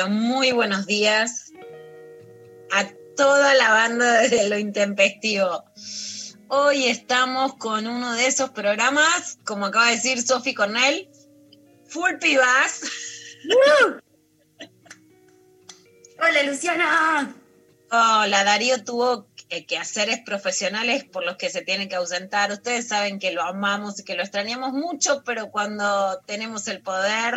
pero muy buenos días a toda la banda de lo intempestivo. Hoy estamos con uno de esos programas, como acaba de decir Sofi Cornell, Full Pibas. Hola Luciana. Hola, Darío tuvo que- quehaceres profesionales por los que se tiene que ausentar. Ustedes saben que lo amamos y que lo extrañamos mucho, pero cuando tenemos el poder,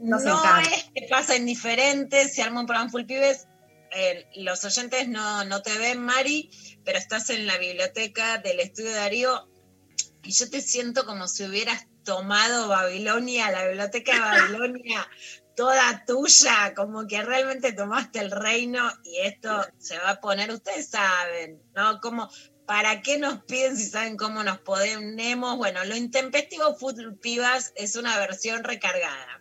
Nos no encanta. es que pasa indiferente. Se arma un programa Full Pibes. eh, los oyentes no, no te ven, Mari, pero estás en la biblioteca del estudio de Darío y yo te siento como si hubieras tomado Babilonia, la biblioteca de Babilonia, toda tuya, como que realmente tomaste el reino y esto se va a poner, ustedes saben, ¿no? Como, ¿para qué nos piden si saben cómo nos ponemos? Bueno, lo intempestivo Full Pibas es una versión recargada.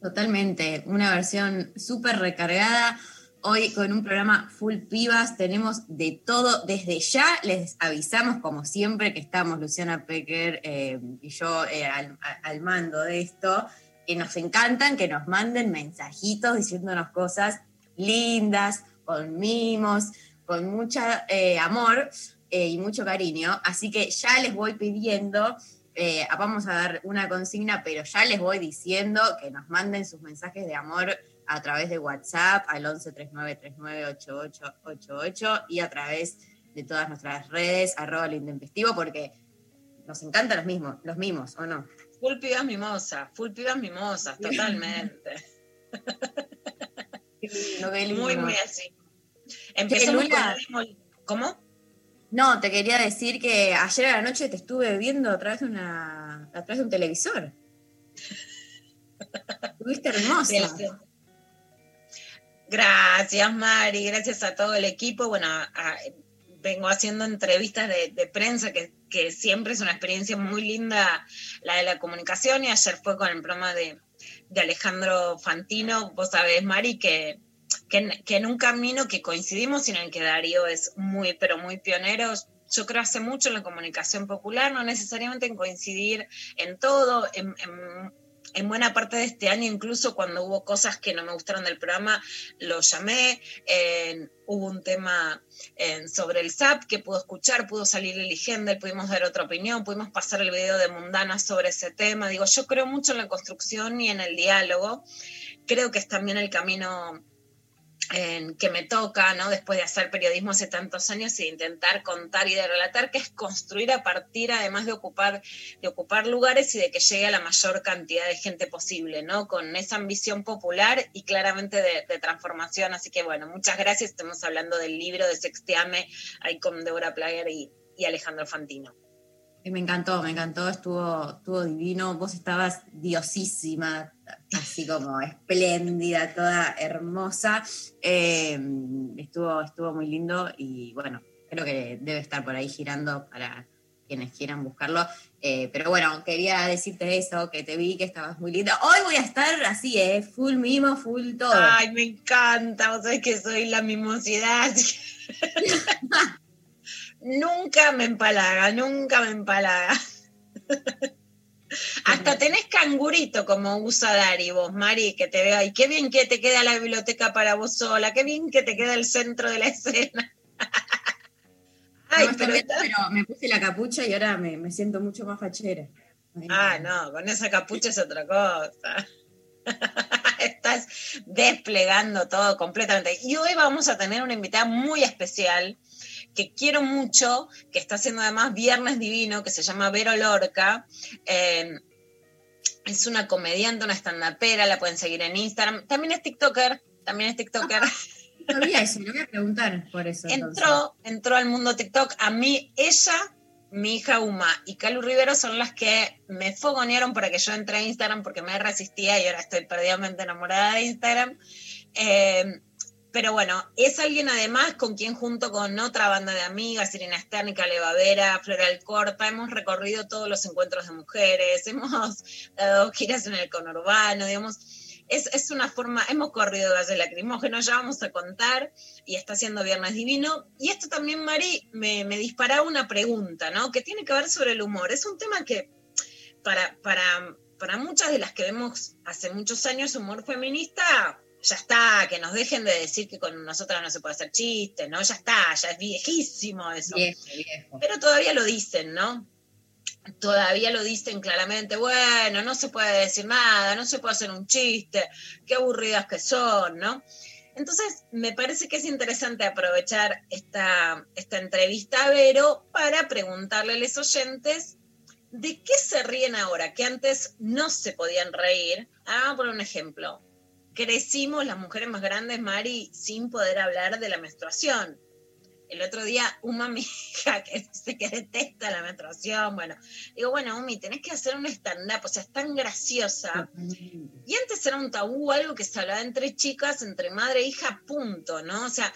Totalmente, una versión súper recargada. Hoy con un programa full pibas tenemos de todo. Desde ya les avisamos, como siempre, que estamos Luciana Pecker eh, y yo eh, al, mando de esto, que nos encantan que nos manden mensajitos diciéndonos cosas lindas, con mimos, con mucho amor eh, y mucho cariño. Así que ya les voy pidiendo eh, vamos a dar una consigna, pero ya les voy diciendo que nos manden sus mensajes de amor a través de WhatsApp al 11 39 39 8888 y a través de todas nuestras redes, arroba lo intempestivo, porque nos encantan los mismos, los mimos, ¿o no? Full pibas mimosas, full pibas mimosas, totalmente. No. Muy, muy así. Empezamos con el ¿Cómo? No, te quería decir que ayer a la noche te estuve viendo a través de, de un televisor. Estuviste hermosa. Gracias. Mari, gracias a todo el equipo. Bueno, vengo haciendo entrevistas de, de prensa, que, que siempre es una experiencia muy linda la de la comunicación, y ayer fue con el programa de, de Alejandro Fantino. Vos sabés, Mari, que, que, en, que en un camino que coincidimos y en el que Darío es muy, pero muy pionero. Yo creo hace mucho en la comunicación popular, no necesariamente en coincidir en todo, en, en en buena parte de este año, incluso cuando hubo cosas que no me gustaron del programa, lo llamé. hubo un tema sobre el SAP que pudo escuchar, pudo salir el Gendel, pudimos dar otra opinión, pudimos pasar el video de Mundana sobre ese tema. Digo, yo creo mucho en la construcción y en el diálogo. Creo que es también el camino en que me toca, ¿no? Después de hacer periodismo hace tantos años de intentar contar y de relatar, que es construir a partir, además de ocupar, de ocupar lugares y de que llegue a la mayor cantidad de gente posible, ¿no? Con esa ambición popular y claramente de, transformación. Así que bueno, muchas gracias. Estamos hablando del libro de Sexteame, ahí con Deborah Plager y, y Alejandro Fantino. Me encantó, me encantó, estuvo, estuvo divino. Vos estabas diosísima, así como espléndida, toda hermosa. Eh, estuvo, estuvo muy lindo y bueno, creo que debe estar por ahí girando para quienes quieran buscarlo. Eh, pero bueno, quería decirte eso, que te vi que estabas muy linda. Hoy voy a estar así, eh, full mimo, full todo. Ay, me encanta, vos sabés que soy la mimosidad. nunca me empalaga, nunca me empalaga. Hasta tenés cangurito como usa Dari vos, Mari, que te veo ahí. Qué bien que te queda la biblioteca para vos sola, qué bien que te queda el centro de la escena. Ay, no, pero, me puse la capucha y ahora me, me siento mucho más fachera. Ay, ah, no, con esa capucha es otra cosa. Estás desplegando todo completamente. Y hoy vamos a tener una invitada muy especial que quiero mucho, que está haciendo además Viernes Divino, que se llama Vero Lorca. Eh, es una comediante, una estandapera, la pueden seguir en Instagram. También es TikToker, también es TikToker. No sabía eso, le voy a preguntar por eso. entró, entró al mundo TikTok. A mí, ella, mi hija Uma y Calu Rivero son las que me fogonearon para que yo entre a Instagram porque me resistía y ahora estoy perdidamente enamorada de Instagram. Eh, pero bueno, es alguien además con quien junto con otra banda de amigas, Irina Stern, Levavera, Floral Corta, hemos recorrido todos los encuentros de mujeres, hemos dado giras en el conurbano, digamos, es, es una forma, hemos corrido gases lacrimógenos, ya vamos a contar, y está haciendo Viernes Divino. Y esto también, Mari, me, me disparaba una pregunta, ¿no? Que tiene que ver sobre el humor. Es un tema que para, para, para muchas de las que vemos hace muchos años humor feminista, ya está, que nos dejen de decir que con nosotras no se puede hacer chiste, ¿no? Ya está, ya es viejísimo eso. Viejo, viejo. Pero todavía lo dicen, ¿no? Todavía lo dicen claramente, bueno, no se puede decir nada, no se puede hacer un chiste, qué aburridas que son, ¿no? Entonces, me parece que es interesante aprovechar esta, esta entrevista a Vero para preguntarle a los oyentes de qué se ríen ahora, que antes no se podían reír. Ah, vamos a poner un ejemplo crecimos las mujeres más grandes, Mari, sin poder hablar de la menstruación. El otro día, una amiga que dice que detesta la menstruación, bueno, digo, bueno, Umi, tenés que hacer un stand-up, o sea, es tan graciosa. Y antes era un tabú, algo que se hablaba entre chicas, entre madre e hija, punto, ¿no? O sea,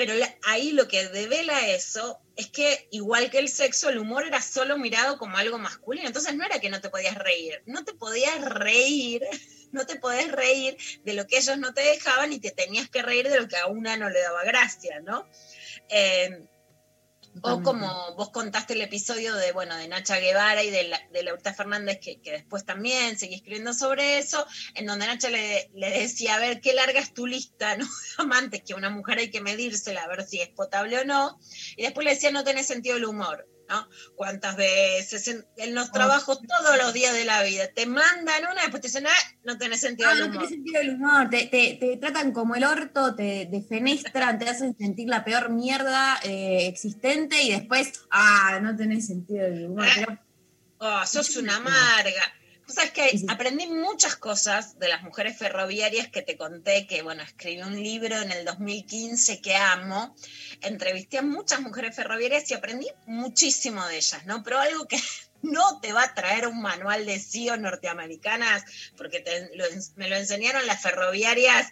pero ahí lo que devela eso es que, igual que el sexo, el humor era solo mirado como algo masculino. Entonces no era que no te podías reír, no te podías reír no te podés reír de lo que ellos no te dejaban y te tenías que reír de lo que a una no le daba gracia, ¿no? Eh, o como vos contaste el episodio de, bueno, de Nacha Guevara y de, la, de Laurita Fernández, que, que, después también seguí escribiendo sobre eso, en donde Nacha le, le, decía, a ver, qué larga es tu lista, ¿no? Amantes, que una mujer hay que medírsela, a ver si es potable o no. Y después le decía, no tenés sentido el humor. ¿No? ¿Cuántas veces en, en, los trabajos todos los días de la vida te mandan una, después te dicen, ah, no tenés sentido ah, del humor? No tenés sentido del humor, te, te, te, tratan como el orto, te defenestran, te hacen sentir la peor mierda eh, existente y después, ah, no tenés sentido del humor. Ah, Pero, oh, sos una amarga. O sea, es que aprendí muchas cosas de las mujeres ferroviarias que te conté, que bueno, escribí un libro en el 2015 que amo, entrevisté a muchas mujeres ferroviarias y aprendí muchísimo de ellas, ¿no? Pero algo que no te va a traer un manual de CEO norteamericanas, porque te- lo ens- me lo enseñaron las ferroviarias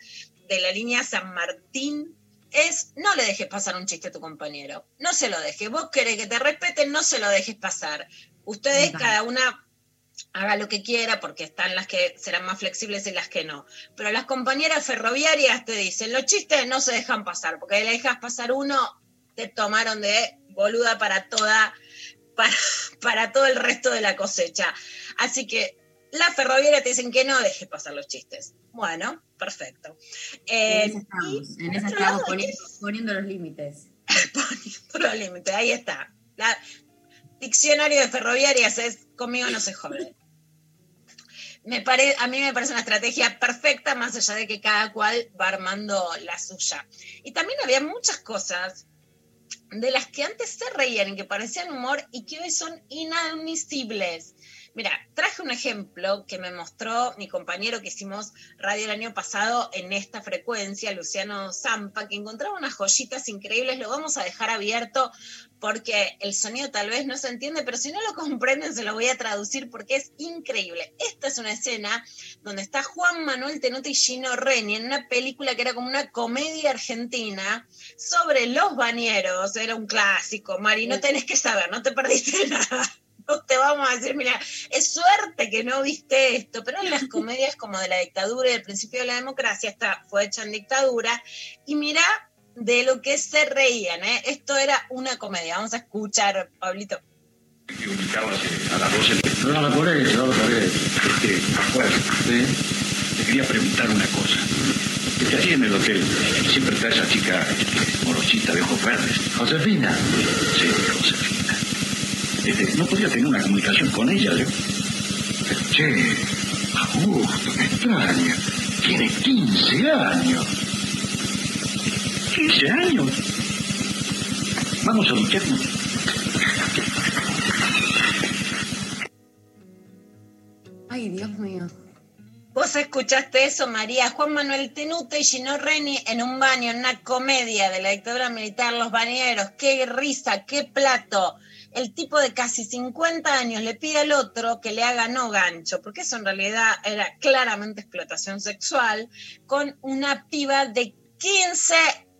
de la línea San Martín, es no le dejes pasar un chiste a tu compañero, no se lo dejes, vos querés que te respeten, no se lo dejes pasar. Ustedes, cada una haga lo que quiera, porque están las que serán más flexibles y las que no. Pero las compañeras ferroviarias te dicen, los chistes no se dejan pasar, porque le dejas pasar uno, te tomaron de boluda para toda, para, para todo el resto de la cosecha. Así que las ferroviarias te dicen que no dejes pasar los chistes. Bueno, perfecto. Eh, en esa estamos, en esa estamos poniendo, poniendo los límites. poniendo los límites, ahí está. La, diccionario de ferroviarias es conmigo no se jode. Me pare, a mí me parece una estrategia perfecta, más allá de que cada cual va armando la suya. Y también había muchas cosas de las que antes se reían y que parecían humor y que hoy son inadmisibles. Mira, traje un ejemplo que me mostró mi compañero que hicimos radio el año pasado en esta frecuencia, Luciano Zampa, que encontraba unas joyitas increíbles. Lo vamos a dejar abierto porque el sonido tal vez no se entiende, pero si no lo comprenden se lo voy a traducir porque es increíble. Esta es una escena donde está Juan Manuel Tenote y Gino Reni en una película que era como una comedia argentina sobre los bañeros. Era un clásico, Mari, no tenés que saber, no te perdiste nada. No te vamos a decir, mira, es suerte que no viste esto, pero en las comedias como de la dictadura y del principio de la democracia, esta fue hecha en dictadura, y mira de lo que se reían, ¿eh? Esto era una comedia. Vamos a escuchar, Pablito. que ubicabas eh, a las 12 No, no, por eso, no, por eso. este. Te quería preguntar una cosa. ¿Qué te hacía en el hotel? Siempre está esa chica este, morosita de ojos verdes. Josefina. Sí, Josefina. Este, no podía tener una comunicación con ella, ¿eh? Che, Augusto, qué extraña. Tiene 15 años. 15 años. Vamos a ducharnos. Ay, Dios mío. Vos escuchaste eso, María. Juan Manuel Tenute y Gino Reni en un baño, en una comedia de la dictadura militar, Los Bañeros. Qué risa, qué plato. El tipo de casi 50 años le pide al otro que le haga no gancho, porque eso en realidad era claramente explotación sexual, con una piba de 15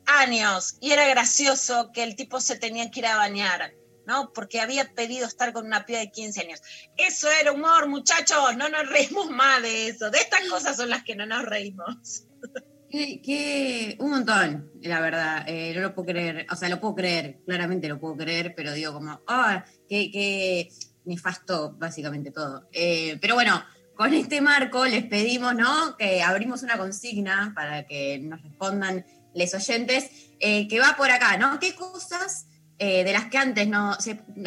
años. Y era gracioso que el tipo se tenía que ir a bañar. ¿no? Porque había pedido estar con una piba de 15 años. Eso era humor, muchachos, no nos reímos más de eso. De estas cosas son las que no nos reímos. Qué, qué- un montón, la verdad. Eh, no lo puedo creer. O sea, lo puedo creer, claramente lo puedo creer, pero digo como, ah, qué, qué nefasto, básicamente todo. Eh, pero bueno, con este marco les pedimos, ¿no? Que abrimos una consigna para que nos respondan les oyentes, eh, que va por acá, ¿no? ¿Qué cosas eh, de las que antes no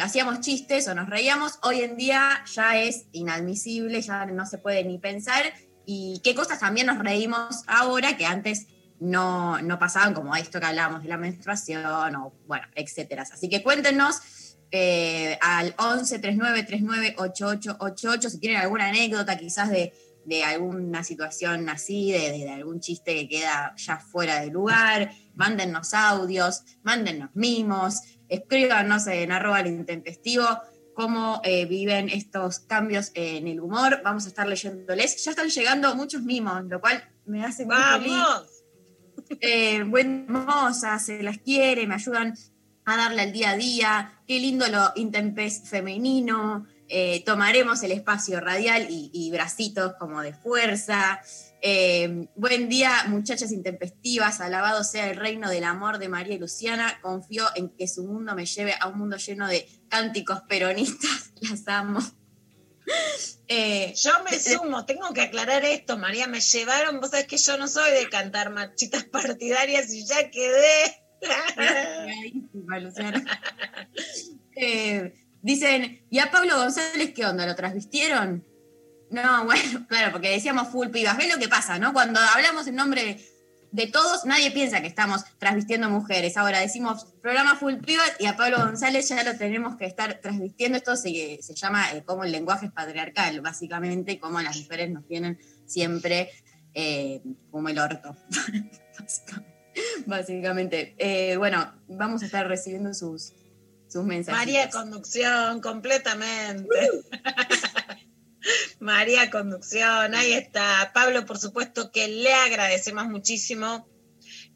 hacíamos chistes o nos reíamos, hoy en día ya es inadmisible, ya no se puede ni pensar? ¿Y qué cosas también nos reímos ahora que antes no, no pasaban, como esto que hablábamos de la menstruación o, bueno, etcétera? Así que cuéntenos eh, al 11 39 39 8888 si tienen alguna anécdota quizás de, de alguna situación así, de, de algún chiste que queda ya fuera de lugar, mándennos audios, mándennos mimos, escríbanos en arroba el intempestivo cómo eh, viven estos cambios en el humor. Vamos a estar leyéndoles. Ya están llegando muchos mimos, lo cual me hace muy feliz. Eh, buen hermosa, se las quiere, me ayudan a darle al día a día. Qué lindo lo intempes femenino. Eh, tomaremos el espacio radial y, y bracitos como de fuerza. Eh, buen día, muchachas intempestivas. Alabado sea el reino del amor de María y Luciana. Confío en que su mundo me lleve a un mundo lleno de cánticos peronistas. Las amo. Eh, Yo me sumo, tengo que aclarar esto, María, me llevaron, vos sabés que yo no soy de cantar marchitas partidarias y ya quedé. Luciana. Eh, dicen, ¿y a Pablo González qué onda? ¿Lo transvistieron? No, bueno, claro, porque decíamos full pibas. ¿Ves lo que pasa, no? Cuando hablamos en nombre de todos, nadie piensa que estamos transvistiendo mujeres. Ahora decimos programa full pibas y a Pablo González ya lo tenemos que estar transvistiendo. Esto se, se llama eh, como el lenguaje es patriarcal, básicamente, como las mujeres nos tienen siempre eh, como el orto. básicamente. Eh, bueno, vamos a estar recibiendo sus, sus mensajes. María Conducción, completamente. María Conducción, ahí está. Pablo, por supuesto que le agradecemos muchísimo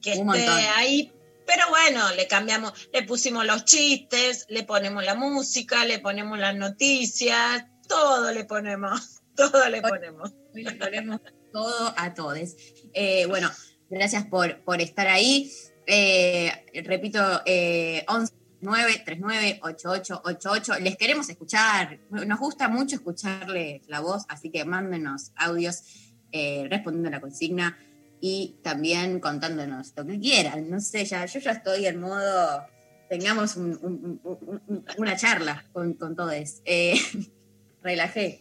que Un esté montón. ahí. Pero bueno, le cambiamos, le pusimos los chistes, le ponemos la música, le ponemos las noticias, todo le ponemos, todo le ponemos. Hoy le ponemos todo a todos. Eh, bueno, gracias por, por estar ahí. Eh, repito, eh, 11 9 39 8888. Les queremos escuchar. Nos gusta mucho escucharle la voz, así que mándenos audios eh, respondiendo a la consigna y también contándonos lo que quieran. No sé, ya, yo ya estoy en modo. Tengamos un- un- un- un- una charla con, con todos. Eh, relajé.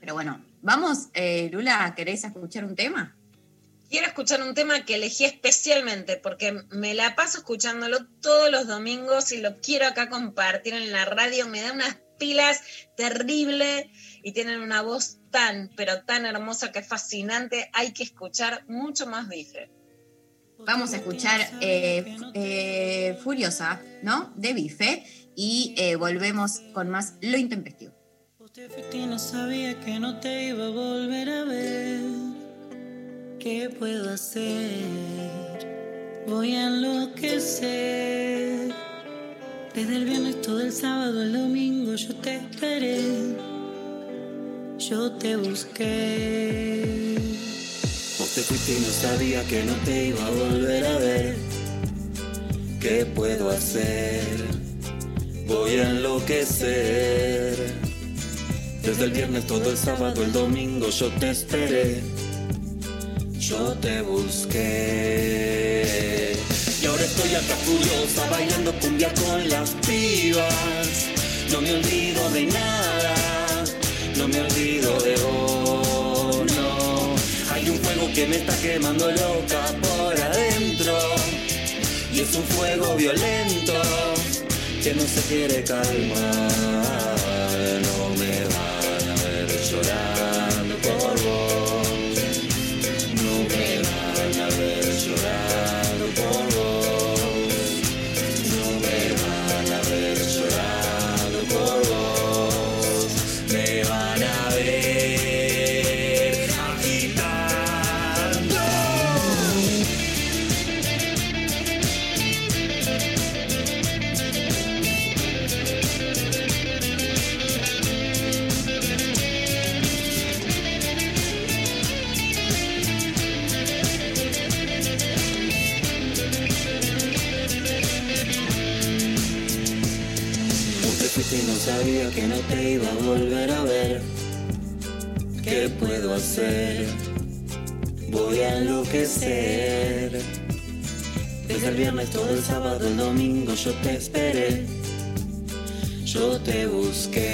Pero bueno, vamos, eh, Lula, ¿querés escuchar un tema? Quiero escuchar un tema que elegí especialmente porque me la paso escuchándolo todos los domingos y lo quiero acá compartir en la radio. Me da unas pilas terribles y tienen una voz tan, pero tan hermosa que es fascinante. Hay que escuchar mucho más bife. Vamos a escuchar eh, eh, Furiosa, ¿no? De Bife y eh, volvemos con más Lo Intempestivo. Vos te fuiste y no sabía que no te iba a volver a ver. ¿Qué puedo hacer? Voy a enloquecer. Desde el viernes todo el sábado, el domingo yo te esperé. Yo te busqué. Vos te fuiste y no sabía que no te iba a volver a ver. ¿Qué puedo hacer? Voy a enloquecer. Desde el viernes todo el sábado, el domingo yo te esperé. Yo te busqué. Y ahora estoy acá furiosa bailando cumbia con las pibas. No me olvido de nada, no me olvido de vos. Hay un fuego que me está quemando loca por adentro. Y es un fuego violento que no se quiere calmar. Voy a enloquecer. Desde el viernes todo el sábado, el domingo yo te esperé. Yo te busqué.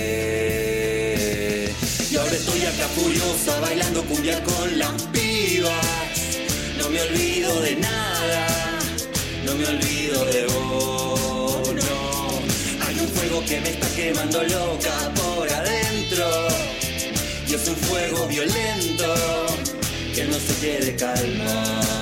Y ahora estoy acá furiosa bailando cumbia con las pibas. No me olvido de nada. No me olvido de vos, no. Hay un fuego que me está quemando loca por adentro. Es un fuego violento que no se quiere calmar.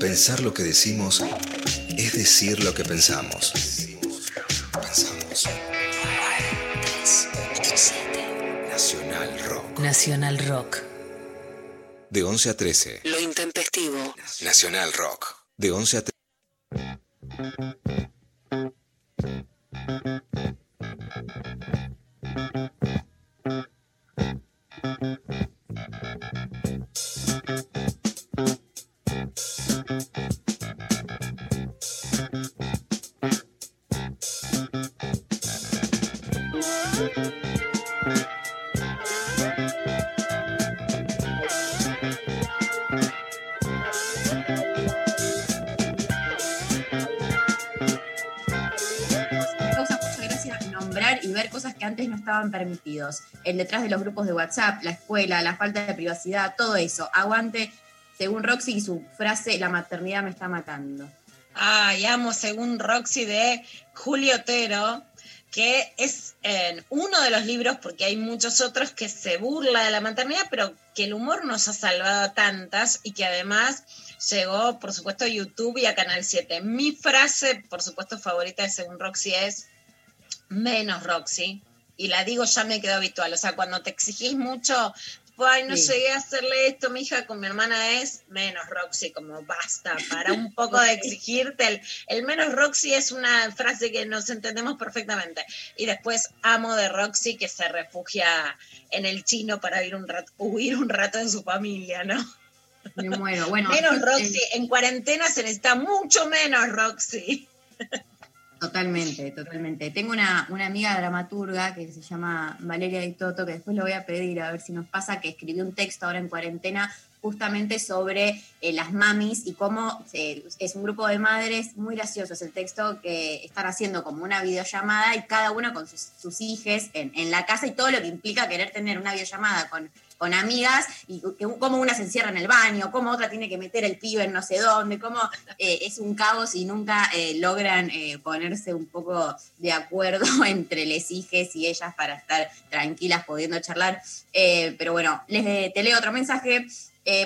Pensar lo que decimos es decir lo que pensamos. Pensamos. Nacional Rock. Nacional Rock. De 11 a 13. Lo intempestivo. Nacional Rock. De 11 a 13. Permitidos. El detrás de los grupos de WhatsApp, la escuela, la falta de privacidad, todo eso. Aguante, según Roxy y su frase, la maternidad me está matando. Ay, amo según Roxy de Julio Otero, que es eh, uno de los libros, porque hay muchos otros que se burla de la maternidad, pero que el humor nos ha salvado a tantas y que además llegó, por supuesto, a YouTube y a Canal 7. Mi frase, por supuesto, favorita de según Roxy es menos Roxy. Y la digo, ya me quedó habitual. O sea, cuando te exigís mucho, ay, no Sí. llegué a hacerle esto, mi hija con mi hermana es menos Roxy, como basta, para un poco de exigirte. El, el menos Roxy es una frase que nos entendemos perfectamente. Y después amo de Roxy que se refugia en el chino para huir un rato, huir un rato de su familia, ¿no? Me muero. Bueno, menos eh, Roxy, en cuarentena se necesita mucho menos Roxy. Totalmente, totalmente. Tengo una, una amiga dramaturga que se llama Valeria Di Toto, que después lo voy a pedir a ver si nos pasa, que escribió un texto ahora en cuarentena justamente sobre eh, las mamis y cómo eh, es un grupo de madres muy graciosos. El texto que están haciendo como una videollamada y cada una con sus, sus hijes en, en la casa y todo lo que implica querer tener una videollamada con con amigas y cómo una se encierra en el baño, cómo otra tiene que meter el pibe en no sé dónde, cómo eh, es un caos y nunca eh, logran eh, ponerse un poco de acuerdo entre les hijes y ellas para estar tranquilas pudiendo charlar. Pero bueno, les te leo otro mensaje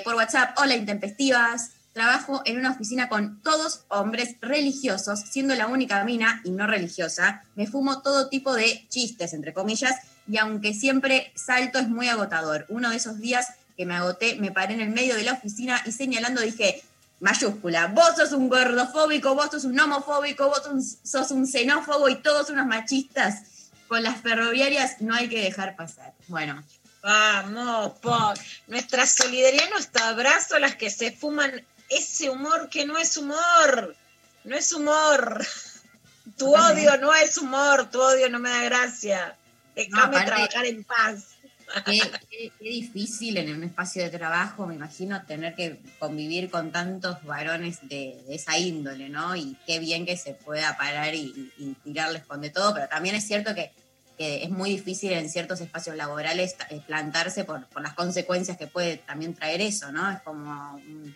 por WhatsApp. Hola, intempestivas. Trabajo en una oficina con todos hombres religiosos, siendo la única mina y no religiosa. Me fumo todo tipo de chistes, entre comillas, y aunque siempre salto es muy agotador. Uno de esos días que me agoté, me paré en el medio de la oficina y señalando dije, mayúscula, vos sos un gordofóbico, vos sos un homofóbico, vos sos- sos un xenófobo y todos unos machistas. Con las ferroviarias no hay que dejar pasar. Bueno, Vamos, por nuestra solidaridad, nuestro abrazo a las que se fuman ese humor que no es humor, no es humor. Tu odio no es humor, tu odio no me da gracia. Déjame aparte- trabajar en paz. qué, qué- qué difícil en un espacio de trabajo, me imagino, tener que convivir con tantos varones de, de esa índole, ¿no? Y qué bien que se pueda parar y, tirarles con de todo, pero también es cierto que, que es muy difícil en ciertos espacios laborales eh, plantarse por, por las consecuencias que puede también traer eso, ¿no? Es como un-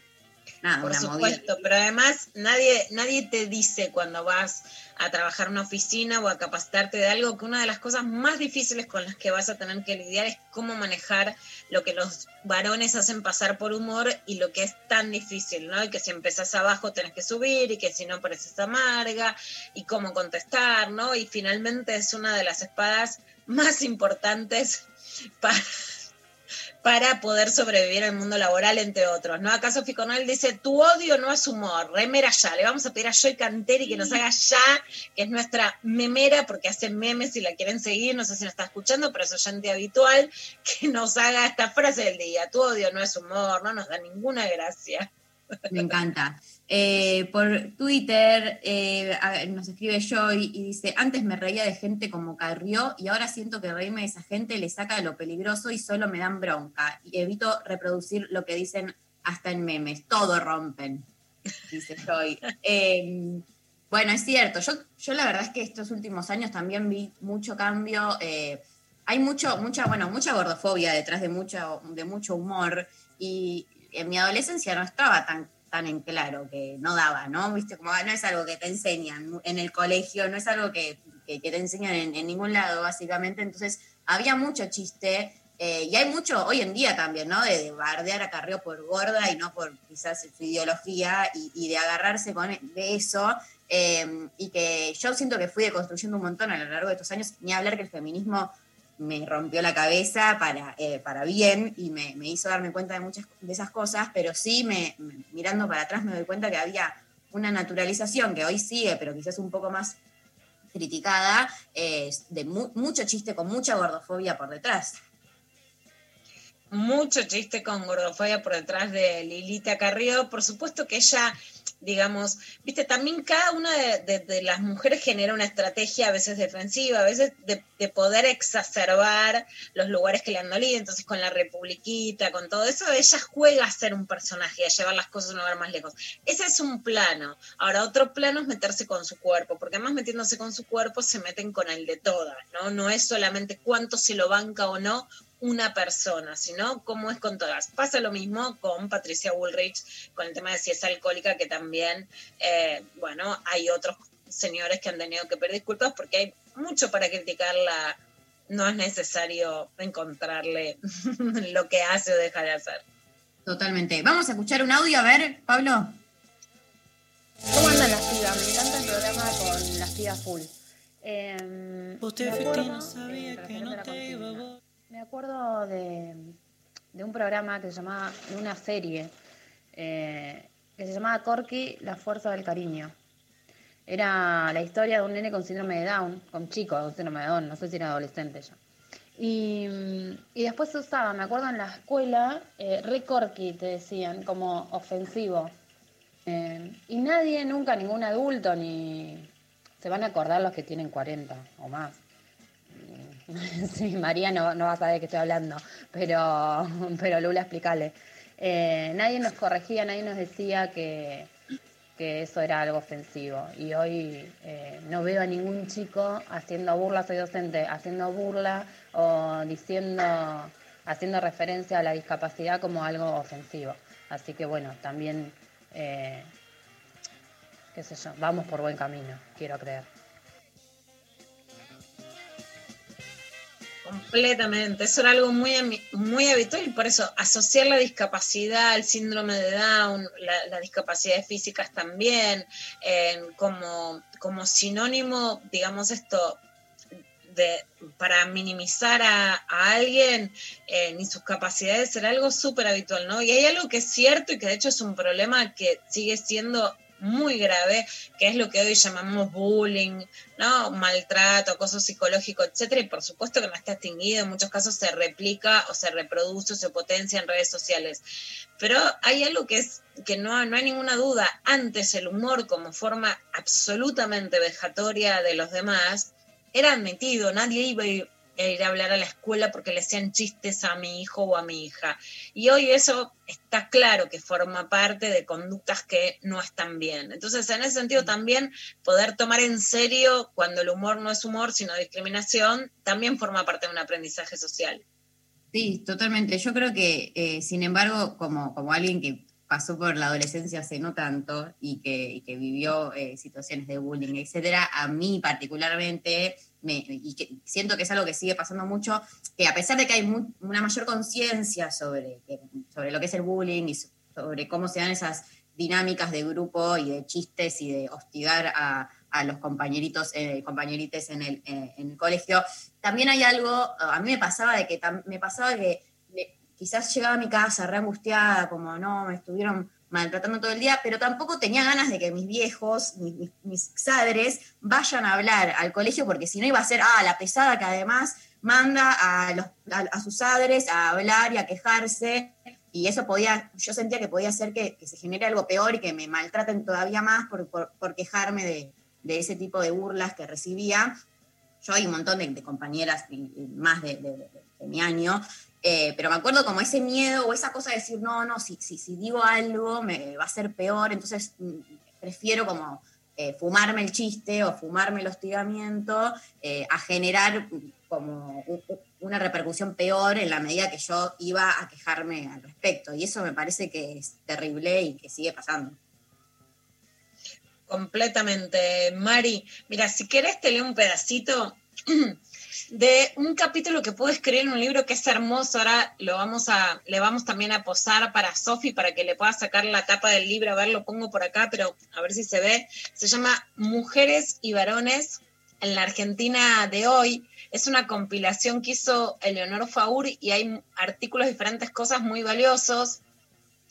nada, Por movida. supuesto, pero además nadie, nadie te dice cuando vas a trabajar en una oficina o a capacitarte de algo que una de las cosas más difíciles con las que vas a tener que lidiar es cómo manejar lo que los varones hacen pasar por humor y lo que es tan difícil, ¿no? Y que si empezás abajo tenés que subir y que si no pareces amarga y cómo contestar, ¿no? Y finalmente es una de las espadas más importantes para para poder sobrevivir al mundo laboral, entre otros. ¿no? Acá Sofi dice, tu odio no es humor, remera ya. Le vamos a pedir a Joy Canteri que nos haga ya, que es nuestra memera, porque hace memes si la quieren seguir, no sé si la está escuchando, pero es oyente habitual, que nos haga esta frase del día. Tu odio no es humor, no nos da ninguna gracia. Me encanta. Eh, por Twitter eh, nos escribe Joy y dice, antes me reía de gente como Carrió y ahora siento que reírme de esa gente le saca de lo peligroso y solo me dan bronca. Y evito reproducir lo que dicen hasta en memes. Todo rompen, dice Joy. Eh, bueno, es cierto. Yo, yo la verdad es que estos últimos años también vi mucho cambio. eh, hay mucho, mucha, bueno, mucha gordofobia detrás de mucho, de mucho humor. Y en mi adolescencia no estaba tan, tan en claro que no daba, ¿no? Viste, como ah, no es algo que te enseñan en el colegio, no es algo que, que- te enseñan en, ningún lado, básicamente. Entonces, había mucho chiste. eh, y hay mucho hoy en día también, ¿no? De, de bardear a Carrió por gorda y no por quizás su ideología y, y de agarrarse con de eso. eh, y que yo siento que fui deconstruyendo un montón a lo largo de estos años, ni hablar que el feminismo me rompió la cabeza para, eh, para bien y me, me hizo darme cuenta de muchas de esas cosas, pero sí me, mirando para atrás me doy cuenta que había una naturalización que hoy sigue, pero quizás un poco más criticada, eh, de mu- mucho chiste con mucha gordofobia por detrás. mucho chiste con gordofobia por detrás de Lilita Carrió. Por supuesto que ella, digamos, viste, también cada una de, las mujeres genera una estrategia a veces defensiva, a veces de, de poder exacerbar los lugares que le han dolido. Entonces, con la Republiquita, con todo eso, ella juega a ser un personaje, a llevar las cosas a un lugar más lejos. Ese es un plano. Ahora, otro plano es meterse con su cuerpo, porque además metiéndose con su cuerpo se meten con el de todas, ¿no? No es solamente cuánto se lo banca o no una persona, sino cómo es con todas. Pasa lo mismo con Patricia Woolrich, con el tema de si es alcohólica, que también, eh, bueno, hay otros señores que han tenido que pedir disculpas porque hay mucho para criticarla. No es necesario encontrarle lo que hace o deja de hacer. Totalmente. Vamos a escuchar un audio, a ver, Pablo. ¿Cómo andan las pibas? Me encanta el programa con las pibas full. Eh, Vos te me fuiste y acuerdo, no sabía eh, que no te iba a Me acuerdo de, de un programa que se llamaba, de una serie, eh, que se llamaba Corky, La Fuerza del Cariño. Era la historia de un nene con síndrome de Down, con chico con síndrome de Down, no sé si era adolescente ya. Y, y después se usaba, me acuerdo en la escuela, eh, re Corky te decían, como ofensivo. Eh, y nadie, nunca, ningún adulto, ni se van a acordar los que tienen 40 o más. Sí, María no, va a saber de qué estoy hablando, pero, pero Lula, explícale. Eh, nadie nos corregía, nadie nos decía que, que eso era algo ofensivo. Y hoy eh, no veo a ningún chico haciendo burla, soy docente, haciendo burla o diciendo haciendo referencia a la discapacidad como algo ofensivo. Así que bueno, también, eh, qué sé yo, vamos por buen camino, quiero creer. Completamente, eso era algo muy, muy habitual y por eso asociar la discapacidad al síndrome de Down, la- las discapacidades físicas también, eh, como, como sinónimo, digamos esto, de, para minimizar a, a alguien eh, ni sus capacidades era algo súper habitual, ¿no? Y hay algo que es cierto y que de hecho es un problema que sigue siendo muy grave, que es lo que hoy llamamos bullying, ¿no? Maltrato, acoso psicológico, etcétera, y por supuesto que no está extinguido, en muchos casos se replica o se reproduce o se potencia en redes sociales. Pero hay algo que es que no, no hay ninguna duda, antes el humor como forma absolutamente vejatoria de los demás era admitido, nadie iba a ir a hablar a la escuela porque le hacían chistes a mi hijo o a mi hija. Y hoy eso está claro que forma parte de conductas que no están bien. Entonces, en ese sentido también poder tomar en serio cuando el humor no es humor, sino discriminación, también forma parte de un aprendizaje social. Sí, totalmente. Yo creo que, eh, sin embargo, como, como alguien que pasó por la adolescencia hace no tanto y que, y que vivió eh, situaciones de bullying, etcétera, a mí particularmente, me, y que siento que es algo que sigue pasando mucho, que a pesar de que hay una mayor conciencia sobre, que- sobre lo que es el bullying y so- sobre cómo se dan esas dinámicas de grupo y de chistes y de hostigar a, los compañeritos, eh, compañerites en el, eh, en el colegio, también hay algo, a mí me pasaba de que, me pasaba de que quizás llegaba a mi casa re angustiada, como no, me estuvieron maltratando todo el día, pero tampoco tenía ganas de que mis viejos, mis, mis, mis vayan a hablar al colegio, porque si no iba a ser, ah, la pesada que además manda a, los, a, sus padres a hablar y a quejarse, y eso podía, yo sentía que podía hacer que, se genere algo peor y que me maltraten todavía más por, por, quejarme de, de ese tipo de burlas que recibía. Yo hay un montón de, compañeras y- y más de- de mi año, eh, pero me acuerdo como ese miedo o esa cosa de decir, no, no, si, si, digo algo me va a ser peor, entonces mm, prefiero como eh, fumarme el chiste o fumarme el hostigamiento eh, a generar mm, como una repercusión peor en la medida que yo iba a quejarme al respecto. Y eso me parece que es terrible y que sigue pasando. Completamente, Mari. Mira, si querés te leo un pedacito de un capítulo que puedo escribir en un libro que es hermoso. Ahora lo vamos a, le vamos también a posar para Sofi para que le pueda sacar la tapa del libro. A ver, lo pongo por acá, pero a ver si se ve. Se llama Mujeres y varones en la Argentina de hoy. Es una compilación que hizo Eleonor Faur y hay artículos diferentes cosas muy valiosos.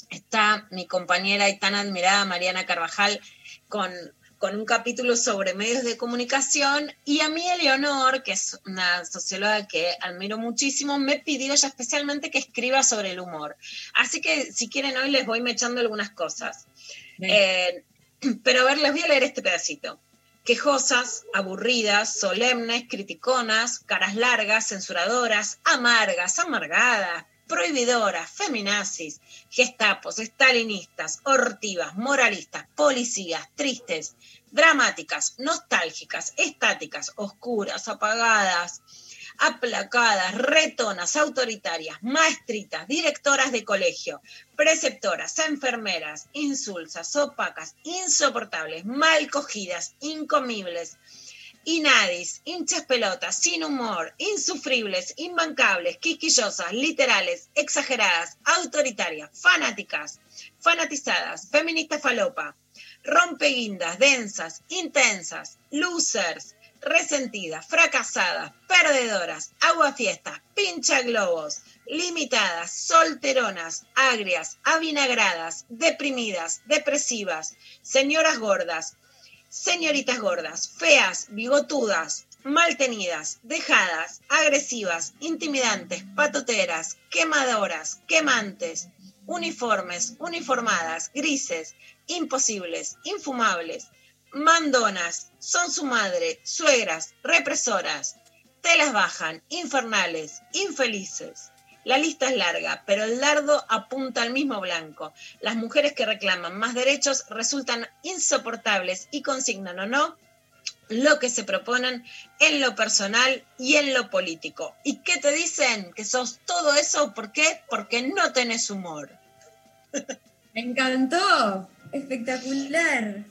Está mi compañera y tan admirada Mariana Carvajal con, con un capítulo sobre medios de comunicación y a mí Eleonor, que es una socióloga que admiro muchísimo, me pidió ella especialmente que escriba sobre el humor. Así que si quieren hoy les voy mechando algunas cosas. Eh, pero a ver, les voy a leer este pedacito. Quejosas, aburridas, solemnes, criticonas, caras largas, censuradoras, amargas, amargadas, prohibidoras, feminazis, gestapos, estalinistas, hortivas, moralistas, policías, tristes, dramáticas, nostálgicas, estáticas, oscuras, apagadas, aplacadas, retonas, autoritarias, maestritas, directoras de colegio, preceptoras, enfermeras, insulsas, opacas, insoportables, mal cogidas, incomibles, inadis, hinchas pelotas, sin humor, insufribles, imbancables, quisquillosas, literales, exageradas, autoritarias, fanáticas, fanatizadas, feministas falopa, rompeguindas, densas, intensas, losers, resentidas, fracasadas, perdedoras, aguafiestas, pincha globos, limitadas, solteronas, agrias, avinagradas, deprimidas, depresivas, señoras gordas, señoritas gordas, feas, bigotudas, mal tenidas, dejadas, agresivas, intimidantes, patoteras, quemadoras, quemantes, uniformes, uniformadas, grises, imposibles, infumables, mandonas, son su madre, suegras, represoras, te las bajan, infernales, infelices. La lista es larga, pero el dardo apunta al mismo blanco. Las mujeres que reclaman más derechos resultan insoportables y consignan o no lo que se proponen en lo personal y en lo político. ¿Y qué te dicen? Que sos todo eso, ¿por qué? Porque no tenés humor. Me encantó, espectacular.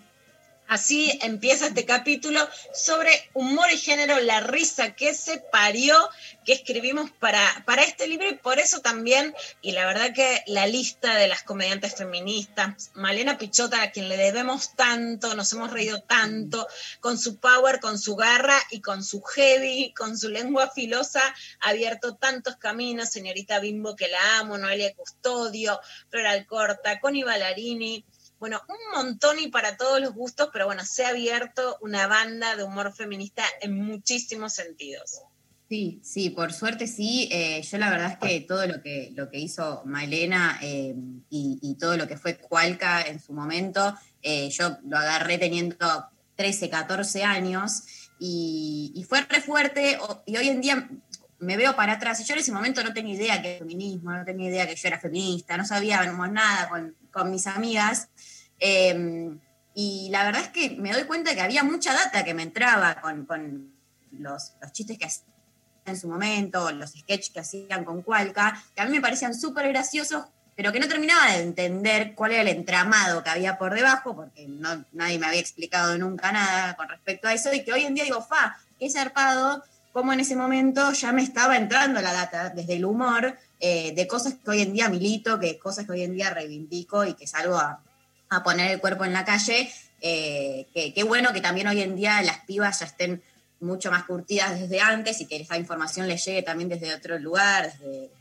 Así empieza este capítulo sobre humor y género, la risa que se parió, que escribimos para, para este libro y por eso también, y la verdad que la lista de las comediantes feministas, Malena Pichota, a quien le debemos tanto, nos hemos reído tanto, con su power, con su garra y con su heavy, con su lengua filosa, ha abierto tantos caminos, señorita Bimbo que la amo, Noelia Custodio, Flora Alcorta, Connie Ballarini, bueno, un montón y para todos los gustos, pero bueno, se ha abierto una banda de humor feminista en muchísimos sentidos. Sí, sí, por suerte sí. Eh, yo la verdad es que todo lo que, lo que hizo Malena eh, y, todo lo que fue Cualca en su momento, eh, yo lo agarré teniendo 13, 14 años y, fue re fuerte y hoy en día me veo para atrás y yo en ese momento no tenía idea que era feminismo, no tenía idea que yo era feminista, no sabíamos nada con, con mis amigas Em, y la verdad es que me doy cuenta que había mucha data que me entraba con, los, chistes que hacían en su momento, los sketches que hacían con Cualca, que a mí me parecían súper graciosos, pero que no terminaba de entender cuál era el entramado que había por debajo, porque no, nadie me había explicado nunca nada con respecto a eso, y que hoy en día digo, fa, qué zarpado, como en ese momento ya me estaba entrando la data desde el humor, eh, de cosas que hoy en día milito, que cosas que hoy en día reivindico y que salgo a, a poner el cuerpo en la calle. Eh, qué bueno que también hoy en día las pibas ya estén mucho más curtidas desde antes y que esa información les llegue también desde otro lugar, desde,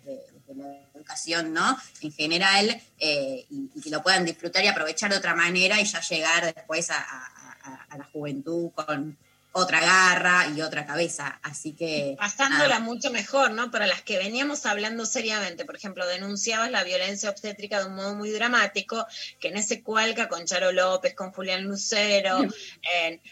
la educación, ¿no? En general, eh, y, que lo puedan disfrutar y aprovechar de otra manera y ya llegar después a la juventud con, otra garra y otra cabeza. Así que. Pasándola mucho mejor, ¿no? Para las que veníamos hablando seriamente, por ejemplo, denunciabas la violencia obstétrica de un modo muy dramático, que en ese cualca con Charo López, con Julián Lucero,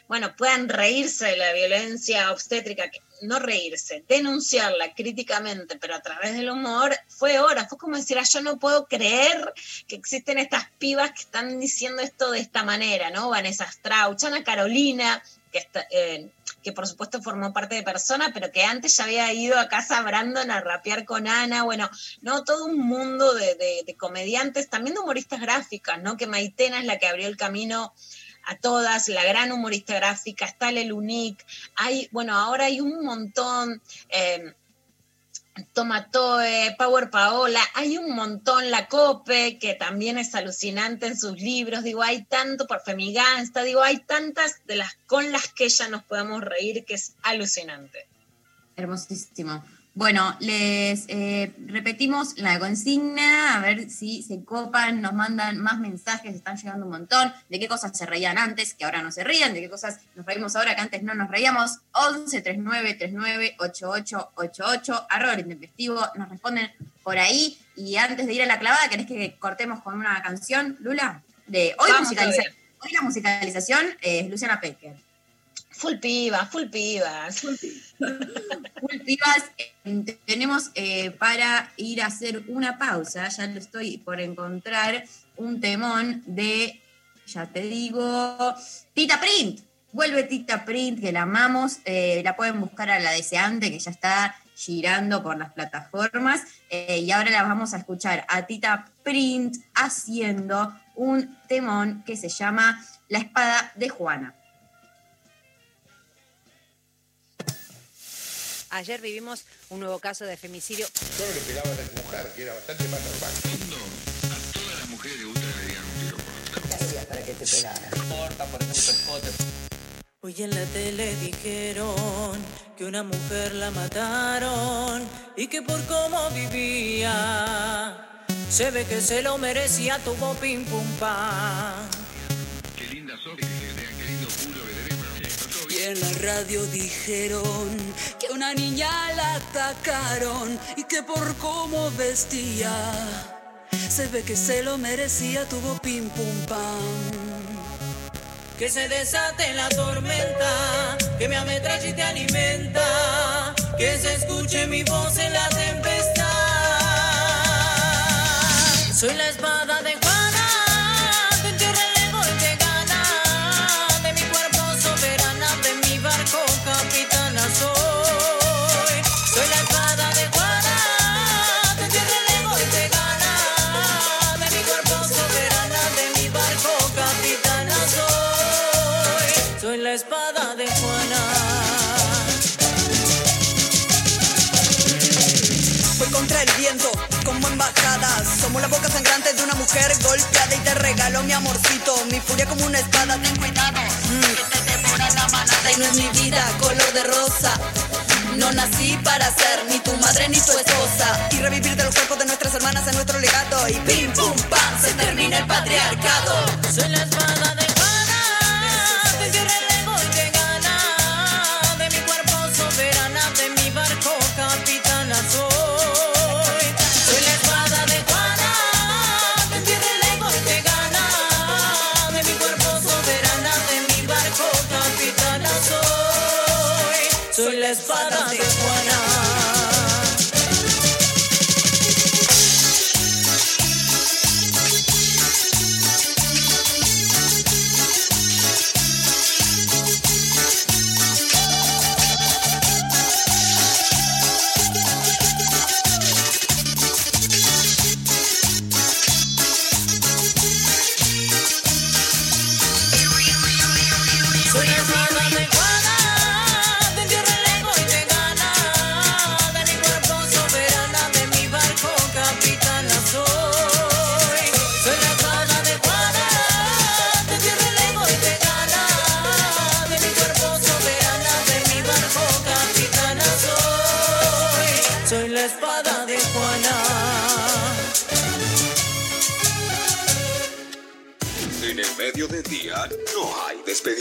bueno, puedan reírse de la violencia obstétrica, no reírse, denunciarla críticamente, pero a través del humor, fue hora, fue como decir, ah, yo no puedo creer que existen estas pibas que están diciendo esto de esta manera, ¿no? Vanessa Strauch, Ana Carolina, que, eh, que por supuesto formó parte de Persona, pero que antes ya había ido a casa Brandon a rapear con Ana, bueno, no, todo un mundo de, comediantes, también de humoristas gráficas, ¿no? Que Maitena es la que abrió el camino a todas, la gran humorista gráfica, está el Unique, hay, bueno, ahora hay un montón, eh, Tomatoe, Power Paola, hay un montón, la Cope, que también es alucinante en sus libros, digo, hay tanto por Femigansta, digo, hay tantas de las con las que ella nos podemos reír que es alucinante. Hermosísimo. Bueno, les eh, repetimos la consigna, a ver si se copan, nos mandan más mensajes, están llegando un montón, de qué cosas se reían antes, que ahora no se rían, de qué cosas nos reímos ahora, que antes no nos reíamos. 11 39 39 88 88, arroba intempestivo, nos responden por ahí. Y antes de ir a la clavada, ¿querés que cortemos con una canción, Lula? De hoy, hoy la musicalización es Luciana Pecker. Full pibas, full pibas. Full pibas. Eh, tenemos eh, para ir a hacer una pausa, ya lo estoy por encontrar, un temón de, ya te digo, Tita Print. Vuelve Tita Print, que la amamos. Eh, la pueden buscar a la deseante, que ya está girando por las plataformas. y ahora la vamos a escuchar a Tita Print haciendo un temón que se llama La espada de Juana. Ayer vivimos un nuevo caso de femicidio. Solo le pegaba a la mujer, que era bastante más normal. A todas las mujeres de ultra le dieron un tiro por ¿Qué hacías para que te pegara? Corta, por ejemplo, escote. Hoy en la tele dijeron que una mujer la mataron y que por cómo vivía se ve que se lo merecía, tuvo pim pum pam. Qué linda sos, en la radio dijeron que una niña la atacaron y que por cómo vestía se ve que se lo merecía, tuvo pim pum pam. Que se desate la tormenta, que me ametralle y te alimenta, que se escuche mi voz en la tempestad. Soy la espada de Somos la boca sangrante de una mujer golpeada y te regalo mi amorcito. Mi furia como una espada, ten cuidado. Que te devora la manada y no es mi vida color de rosa. No nací para ser ni tu madre ni tu esposa. Y revivir de los cuerpos de nuestras hermanas en nuestro legado. Y pim pum pam, se termina el patriarcado. Soy la espada de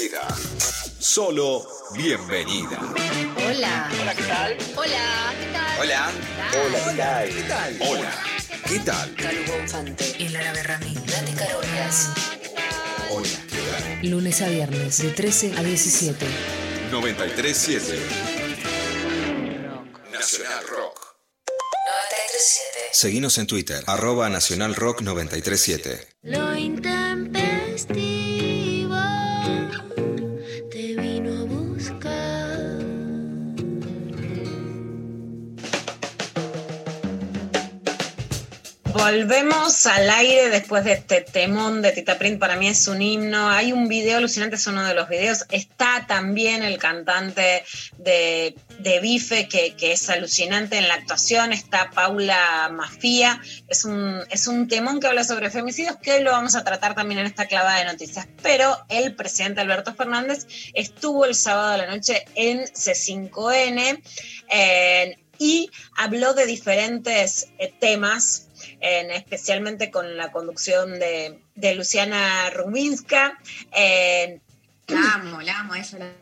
despedida. Solo bienvenida. Hola. Hola, ¿qué tal? Hola, ¿qué tal? Hola. Hola, ¿qué tal? Hola, ¿qué tal? Calugo Infante y Lara Berrami. Carolias. Hola, ¿qué tal? Lunes a viernes de 13 a 17. 937 Nacional Rock. 937. Seguinos en Twitter, arroba Nacional Rock 937. Lo Volvemos al aire después de este temón de Tita Print. Para mí es un himno. Hay un video alucinante, es uno de los videos. Está también el cantante de, de Bife, que, es alucinante en la actuación. Está Paula Mafía. Es un, es un temón que habla sobre femicidios, que lo vamos a tratar también en esta clavada de noticias. Pero el presidente Alberto Fernández estuvo el sábado a la noche en C5N. eh, y habló de diferentes eh, temas, en- especialmente con la conducción de, de Luciana Ruminska. eh, La amo, la amo, ella la amo.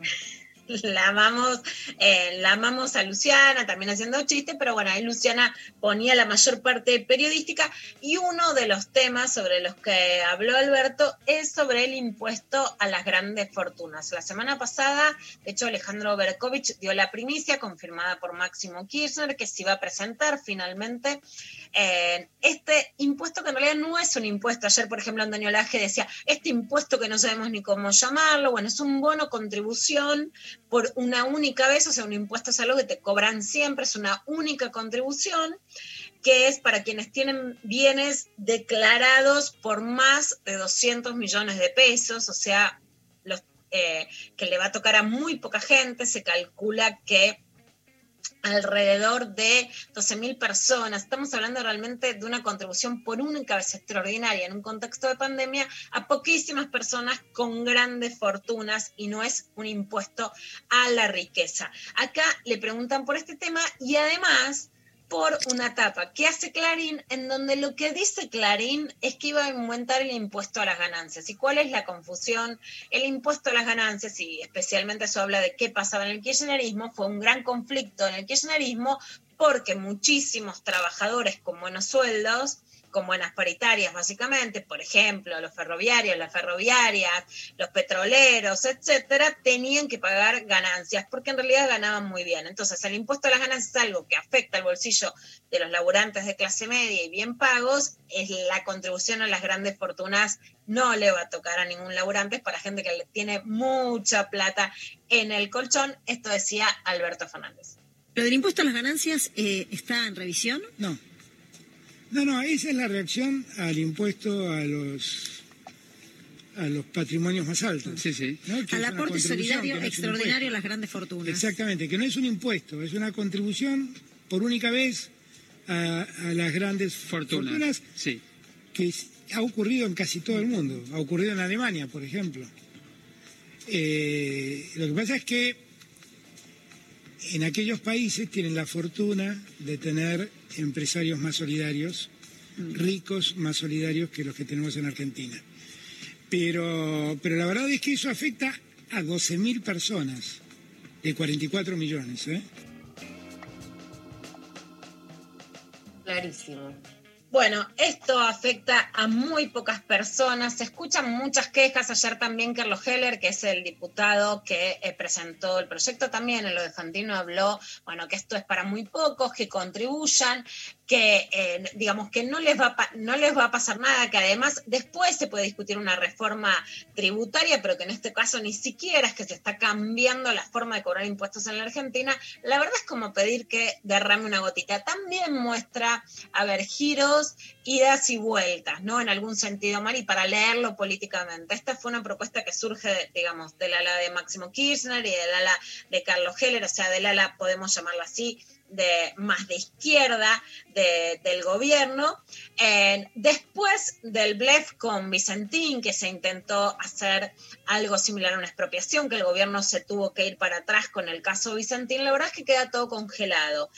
la amamos, eh, la amamos a Luciana, también haciendo chistes, pero bueno, ahí Luciana ponía la mayor parte periodística y uno de los temas sobre los que habló Alberto es sobre el impuesto a las grandes fortunas. La semana pasada, de hecho, Alejandro Berkovich dio la primicia confirmada por Máximo Kirchner que se iba a presentar finalmente este impuesto que en realidad no es un impuesto. Ayer, por ejemplo, Antonio Laje decía, este impuesto que no sabemos ni cómo llamarlo, bueno, es un bono contribución por una única vez, o sea, un impuesto es algo que te cobran siempre, es una única contribución que es para quienes tienen bienes declarados por más de 200 millones de pesos, o sea, eh, que le va a tocar a muy poca gente, se calcula que alrededor de 12.000 personas. Estamos hablando realmente de una contribución por única vez extraordinaria en un contexto de pandemia a poquísimas personas con grandes fortunas y no es un impuesto a la riqueza. Acá le preguntan por este tema y además por una tapa que hace Clarín, en donde lo que dice Clarín es que iba a aumentar el impuesto a las ganancias. ¿Y cuál es la confusión? El impuesto a las ganancias, y especialmente eso habla de qué pasaba en el kirchnerismo, fue un gran conflicto en el kirchnerismo porque muchísimos trabajadores con buenos sueldos, con buenas paritarias básicamente, por ejemplo, los ferroviarios, las ferroviarias, los petroleros, etcétera, tenían que pagar ganancias porque en realidad ganaban muy bien. Entonces, el impuesto a las ganancias es algo que afecta al bolsillo de los laburantes de clase media y bien pagos, es la contribución a las grandes fortunas no le va a tocar a ningún laburante, es para gente que le tiene mucha plata en el colchón. Esto decía Alberto Fernández. ¿Lo del impuesto a las ganancias eh, está en revisión? No. No, no, esa es la reacción al impuesto a los a los patrimonios más altos. Sí, sí. ¿no? Al aporte solidario no extraordinario a las grandes fortunas. Exactamente, que no es un impuesto, es una contribución por única vez a, a las grandes Fortuna. fortunas Sí. que es- ha ocurrido en casi todo el mundo. Ha ocurrido en Alemania, por ejemplo. Eh, lo que pasa es que en aquellos países tienen la fortuna de tener empresarios más solidarios, ricos más solidarios que los que tenemos en Argentina. Pero, pero la verdad es que eso afecta a 12.000 personas de 44 millones. ¿eh? Clarísimo. Bueno, esto afecta a muy pocas personas. Se escuchan muchas quejas. Ayer también Carlos Heller, que es el diputado que eh, presentó el proyecto también en lo de Fantino, habló, bueno, que esto es para muy pocos, que contribuyan, que eh, digamos que no les, va a no les va a pasar nada, que además después se puede discutir una reforma tributaria, pero que en este caso ni siquiera es que se está cambiando la forma de cobrar impuestos en la Argentina. La verdad es como pedir que derrame una gotita. También muestra, a giros, idas y vueltas, ¿no? En algún sentido, Mari, para leerlo políticamente. Esta fue una propuesta que surge, digamos, del ala de Máximo Kirchner y del ala de Carlos Heller, o sea, del ala, podemos llamarla así, de más de izquierda de- del gobierno. Eh, después del blef con Vicentín, que se intentó hacer algo similar a una expropiación, que el gobierno se tuvo que ir para atrás con el caso Vicentín, la verdad es que queda todo congelado.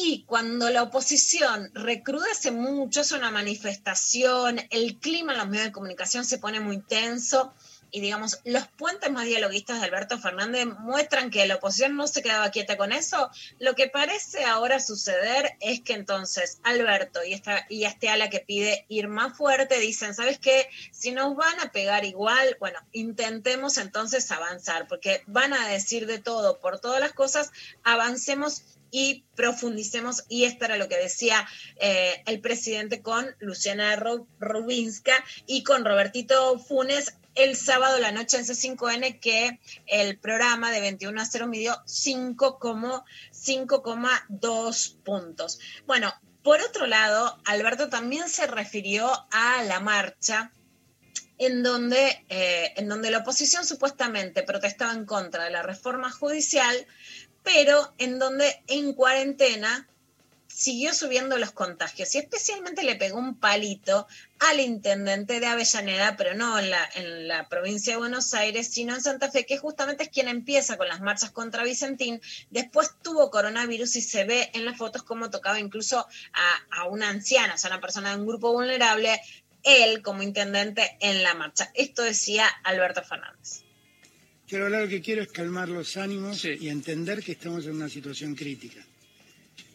Y cuando la oposición recrudece mucho, es una manifestación, el clima en los medios de comunicación se pone muy tenso y digamos, los puentes más dialoguistas de Alberto Fernández muestran que la oposición no se quedaba quieta con eso. Lo que parece ahora suceder es que entonces Alberto y esta y este ala que pide ir más fuerte dicen, ¿sabes qué? Si nos van a pegar igual, bueno, intentemos entonces avanzar, porque van a decir de todo por todas las cosas, avancemos y profundicemos. Y esto era lo que decía eh, el presidente con Luciana Rubinska y con Robertito Funes el sábado la noche en C5N que el programa de 21 a 0 midió 5,5,2 puntos. Bueno, por otro lado, Alberto también se refirió a la marcha en donde, eh, en donde la oposición supuestamente protestaba en contra de la reforma judicial, pero en donde en cuarentena siguió subiendo los contagios y especialmente le pegó un palito al intendente de Avellaneda, pero no en la, en la provincia de Buenos Aires, sino en Santa Fe, que justamente es quien empieza con las marchas contra Vicentín. Después tuvo coronavirus y se ve en las fotos cómo tocaba incluso a, a una anciana, o sea, una persona de un grupo vulnerable, él como intendente en la marcha. Esto decía Alberto Fernández. Quiero hablar, lo que quiero es calmar los ánimos y entender que estamos en una situación crítica.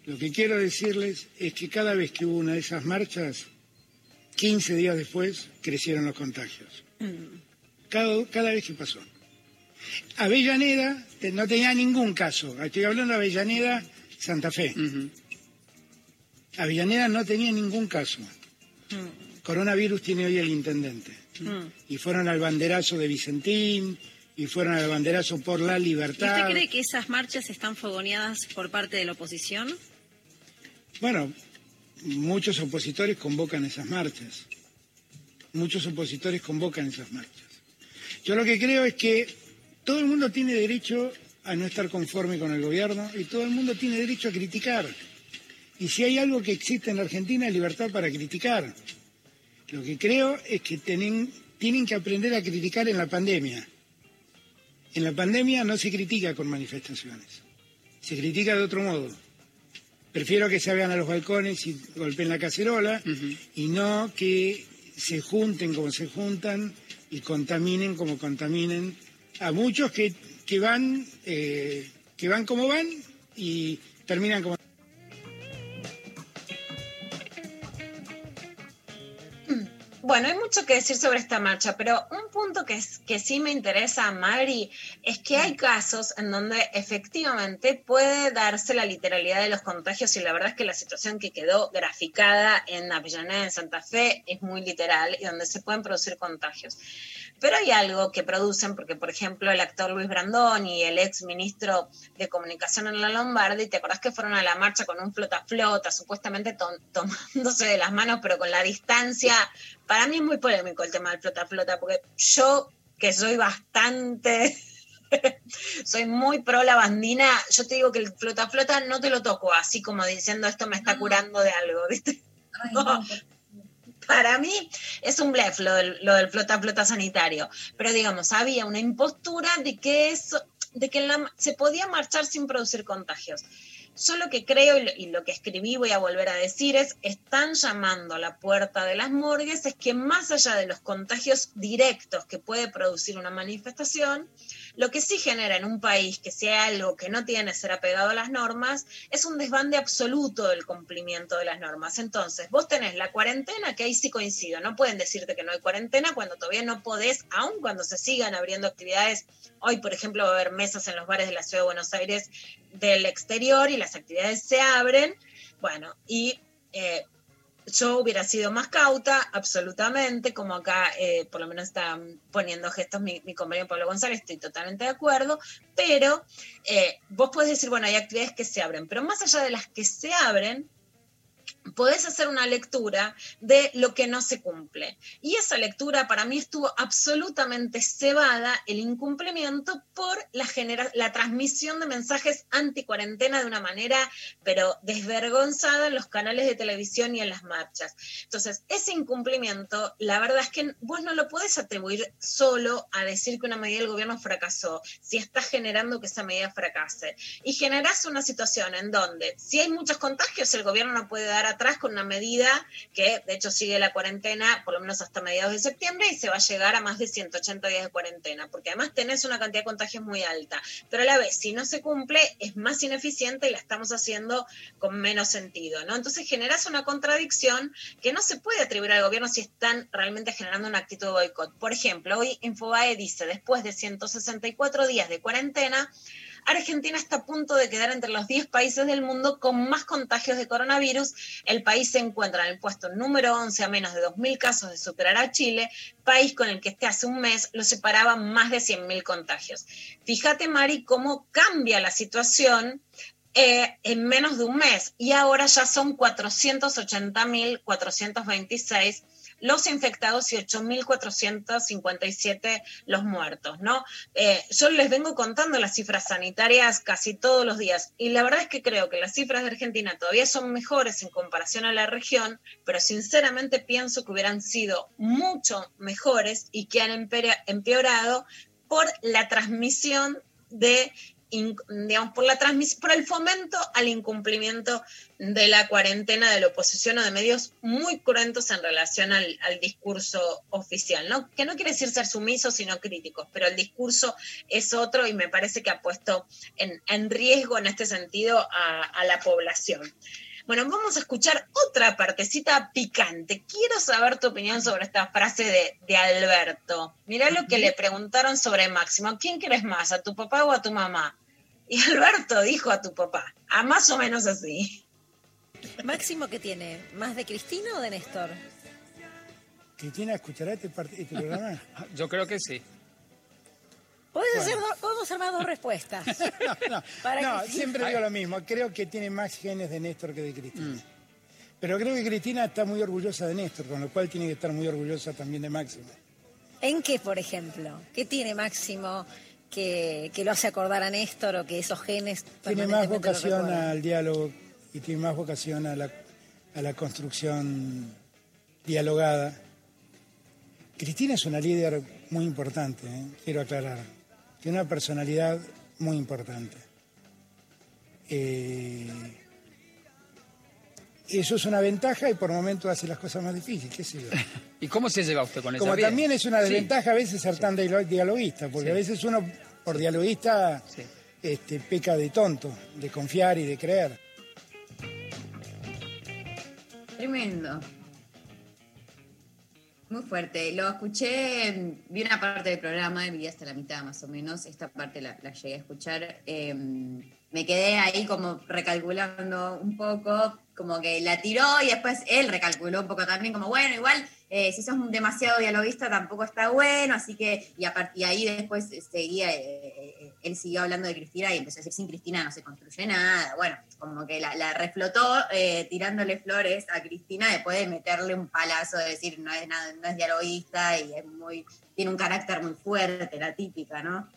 Lo que quiero decirles es que cada vez que hubo una de esas marchas, 15 días después crecieron los contagios. Cada, cada vez que pasó. Avellaneda te- no tenía ningún caso. Estoy hablando de Avellaneda, Santa Fe. Avellaneda no tenía ningún caso. Coronavirus tiene hoy el intendente. Y fueron al banderazo de Vicentín, y fueron al banderazo por la ¿Y libertad. usted cree que esas marchas están fogoneadas por parte de la oposición? Bueno, muchos opositores convocan esas marchas. Muchos opositores convocan esas marchas. Yo lo que creo es que todo el mundo tiene derecho a no estar conforme con el gobierno y todo el mundo tiene derecho a criticar. Y si hay algo que existe en la Argentina es libertad para criticar. Lo que creo es que tienen, tienen que aprender a criticar en la pandemia. En la pandemia no se critica con manifestaciones, se critica de otro modo. Prefiero que se vean a los balcones y golpeen la cacerola y no que se junten como se juntan y contaminen como contaminen a muchos que, que van eh, que van como van y terminan como Bueno, hay mucho que decir sobre esta marcha, pero un punto que, es, que sí me interesa, Mari, es que hay casos en donde efectivamente puede darse la literalidad de los contagios y la verdad es que la situación que quedó graficada en Avellaneda, en Santa Fe, es muy literal y donde se pueden producir contagios. Pero hay algo que producen, porque por ejemplo el actor Luis Brandón y el ex ministro de Comunicación en la Lombardi, ¿te acordás que fueron a la marcha con un flota-flota, supuestamente to- tomándose de las manos, pero con la distancia para mí es muy polémico el tema del flota flota, porque yo, que soy bastante, soy muy pro la bandina, yo te digo que el flota flota no te lo toco así como diciendo esto me está curando de algo, ¿viste? No. Para mí es un blef lo del, lo del flota flota sanitario, pero digamos, había una impostura de que eso, de que se podía marchar sin producir contagios. Yo lo que creo y lo, y lo que escribí, voy a volver a decir, es, están llamando a la puerta de las morgues, es que más allá de los contagios directos que puede producir una manifestación, lo que sí genera en un país que sea algo que no tiene ser apegado a las normas, es un desbande absoluto del cumplimiento de las normas. Entonces, vos tenés la cuarentena, que ahí sí coincido, no pueden decirte que no hay cuarentena cuando todavía no podés, aun cuando se sigan abriendo actividades. Hoy, por ejemplo, va a haber mesas en los bares de la ciudad de Buenos Aires del exterior y las actividades se abren. Bueno, y eh, yo hubiera sido más cauta, absolutamente, como acá eh, por lo menos está poniendo gestos mi, compañero Pablo González, estoy totalmente de acuerdo, pero eh, vos podés decir, bueno, hay actividades que se abren, pero más allá de las que se abren, podés hacer una lectura de lo que no se cumple. Y esa lectura para mí estuvo absolutamente cebada el incumplimiento por la, genera la transmisión de mensajes anti-cuarentena de una manera, pero desvergonzada en los canales de televisión y en las marchas. Entonces, ese incumplimiento, la verdad es que vos no lo podés atribuir solo a decir que una medida del gobierno fracasó, si estás generando que esa medida fracase. Y generás una situación en donde, si hay muchos contagios, el gobierno no puede dar atrás con una medida que, de hecho, sigue la cuarentena por lo menos hasta mediados de septiembre y se va a llegar a más de 180 días de cuarentena, porque además tenés una cantidad de contagios muy alta. Pero a la vez, si no se cumple, es más ineficiente y la estamos haciendo con menos sentido, ¿no? Entonces generas una contradicción que no se puede atribuir al gobierno si están realmente generando una actitud de boicot. Por ejemplo, hoy Infobae dice, después de 164 días de cuarentena, Argentina está a punto de quedar entre los 10 países del mundo con más contagios de coronavirus. El país se encuentra en el puesto número 11 a menos de 2.000 casos de superar a Chile, país con el que este hace un mes lo separaban más de 100.000 contagios. Fíjate, Mari, cómo cambia la situación eh, en menos de un mes y ahora ya son 480.426 los infectados y 8.457 los muertos, ¿no? Eh, yo les vengo contando las cifras sanitarias casi todos los días y la verdad es que creo que las cifras de Argentina todavía son mejores en comparación a la región, pero sinceramente pienso que hubieran sido mucho mejores y que han empeorado por la transmisión de digamos, por la transmisión, por el fomento al incumplimiento de la cuarentena de la oposición o de medios muy cruentos en relación al, al, discurso oficial, ¿no? Que no quiere decir ser sumisos, sino críticos, pero el discurso es otro y me parece que ha puesto en, en riesgo en este sentido a, a la población. Bueno, vamos a escuchar otra partecita picante. Quiero saber tu opinión sobre esta frase de, de Alberto. Mirá lo que le preguntaron sobre Máximo. ¿Quién quieres más, a tu papá o a tu mamá? Y Alberto dijo a tu papá, a más o menos así. Máximo, ¿qué tiene? ¿Más de Cristina o de Néstor? ¿Cristina escuchará este, este programa? Yo creo que sí. ¿Podemos, Bueno. hacer do- podemos armar dos respuestas. No, siempre digo lo mismo. Creo que tiene más genes de Néstor que de Cristina. Pero creo que Cristina está muy orgullosa de Néstor, con lo cual tiene que estar muy orgullosa también de Máximo. ¿En qué, por ejemplo? ¿Qué tiene Máximo que, que lo hace acordar a Néstor o que esos genes Tiene más vocación al diálogo y tiene más vocación a la, a la construcción dialogada. Cristina es una líder muy importante, ¿eh? quiero aclarar. Tiene una personalidad muy importante. Eh, eso es una ventaja y por momentos hace las cosas más difíciles, qué sé yo. ¿Y cómo se lleva usted con esa Como también es una Sí. desventaja a veces ser tan dialo- dialoguista, porque Sí. a veces uno por dialoguista este, peca de tonto, de confiar y de creer. Tremendo. Muy fuerte. Lo escuché, vi una parte del programa, vi hasta la mitad más o menos. Esta parte la, la llegué a escuchar. Eh, me quedé ahí como recalculando un poco, como que la tiró y después él recalculó un poco también, como bueno, igual eh, si sos demasiado dialoguista tampoco está bueno, así que, y, a par- y ahí después seguía, eh, eh, él siguió hablando de Cristina y empezó a decir, sin Cristina no se construye nada, bueno, como que la, reflotó eh, tirándole flores a Cristina después de meterle un palazo de decir, no es, nada, no es dialoguista y es muy, tiene un carácter muy fuerte, la típica, ¿no?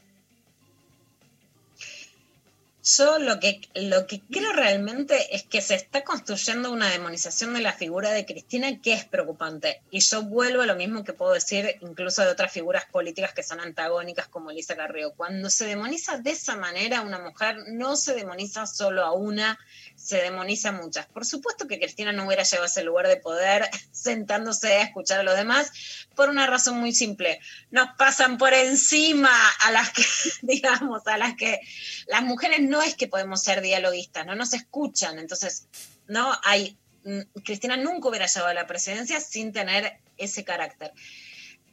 Yo lo que, lo que creo realmente es que se está construyendo una demonización de la figura de Cristina que es preocupante. Y yo vuelvo a lo mismo que puedo decir incluso de otras figuras políticas que son antagónicas como Elisa Carrió. Cuando se demoniza de esa manera a una mujer, no se demoniza solo a una, se demoniza a muchas. Por supuesto que Cristina no hubiera llegado a ese lugar de poder sentándose a escuchar a los demás por una razón muy simple. Nos pasan por encima a las que, digamos, a las que las mujeres no es que podemos ser dialoguistas, no nos escuchan. Entonces, no hay. mm, Cristina nunca hubiera llegado a la presidencia sin tener ese carácter.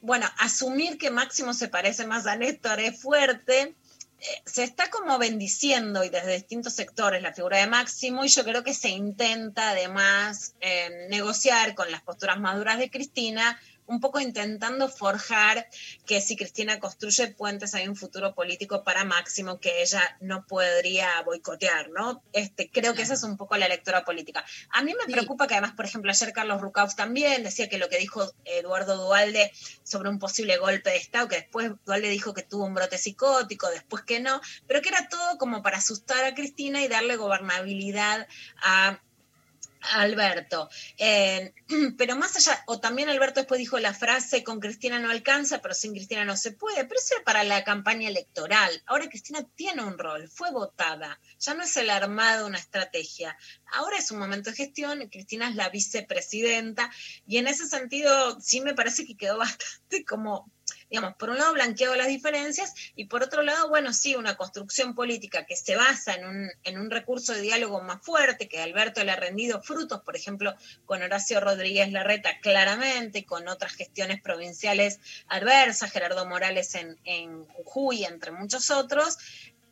Bueno, asumir que Máximo se parece más a Néstor es fuerte. Eh, Se está como bendiciendo y desde distintos sectores la figura de Máximo y yo creo que se intenta además eh, negociar con las posturas maduras de Cristina, un poco intentando forjar que si Cristina construye puentes hay un futuro político para Máximo que ella no podría boicotear, ¿no? Este, creo que esa es un poco la lectura política. A mí me preocupa que además, por ejemplo, ayer Carlos Rucauf también decía que lo que dijo Eduardo Dualde sobre un posible golpe de Estado, que después Dualde dijo que tuvo un brote psicótico, después que no, pero que era todo como para asustar a Cristina y darle gobernabilidad a Alberto. Eh, pero más allá, o también Alberto después dijo la frase, con Cristina no alcanza, pero sin Cristina no se puede, pero eso era para la campaña electoral. Ahora Cristina tiene un rol, fue votada, ya no es el armado, una estrategia. Ahora es un momento de gestión, Cristina es la vicepresidenta, y en ese sentido sí me parece que quedó bastante como digamos, por un lado blanqueado las diferencias y por otro lado, bueno, sí, una construcción política que se basa en un, en un recurso de diálogo más fuerte, que Alberto le ha rendido frutos, por ejemplo, con Horacio Rodríguez Larreta claramente, con otras gestiones provinciales adversas, Gerardo Morales en, en Jujuy, entre muchos otros,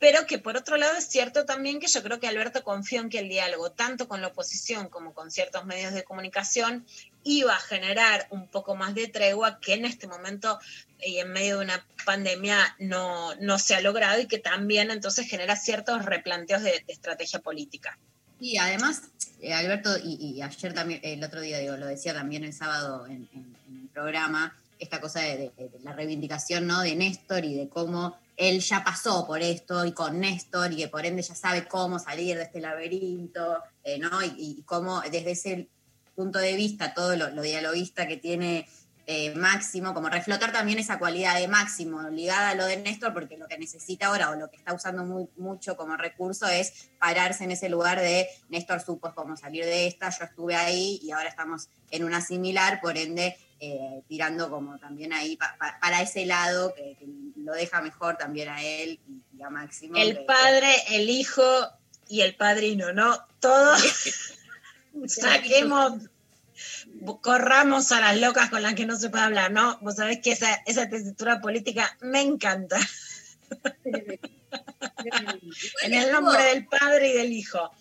pero que por otro lado es cierto también que yo creo que Alberto confió en que el diálogo, tanto con la oposición como con ciertos medios de comunicación, iba a generar un poco más de tregua que en este momento y en medio de una pandemia no, no se ha logrado y que también entonces genera ciertos replanteos de, estrategia política. Y además, eh, Alberto, y, ayer también, el otro día, digo, lo decía también el sábado en, el programa, esta cosa de, la reivindicación ¿no? de Néstor y de cómo él ya pasó por esto y con Néstor y que por ende ya sabe cómo salir de este laberinto, eh, ¿no? Y, y cómo desde ese punto de vista, todo lo, lo dialoguista que tiene eh, Máximo, como reflotar también esa cualidad de Máximo ligada a lo de Néstor, porque lo que necesita ahora o lo que está usando muy- mucho como recurso es pararse en ese lugar de Néstor supo cómo salir de esta, yo estuve ahí y ahora estamos en una similar, por ende eh, tirando como también ahí pa- pa- para ese lado que, que lo deja mejor también a él y, y a Máximo. que- El padre, el hijo y el padrino, ¿no? Todos saquemos, corramos a las locas con las que no se puede hablar, ¿no? Vos sabés que esa, esa tesitura política me encanta. en el nombre del padre y del hijo.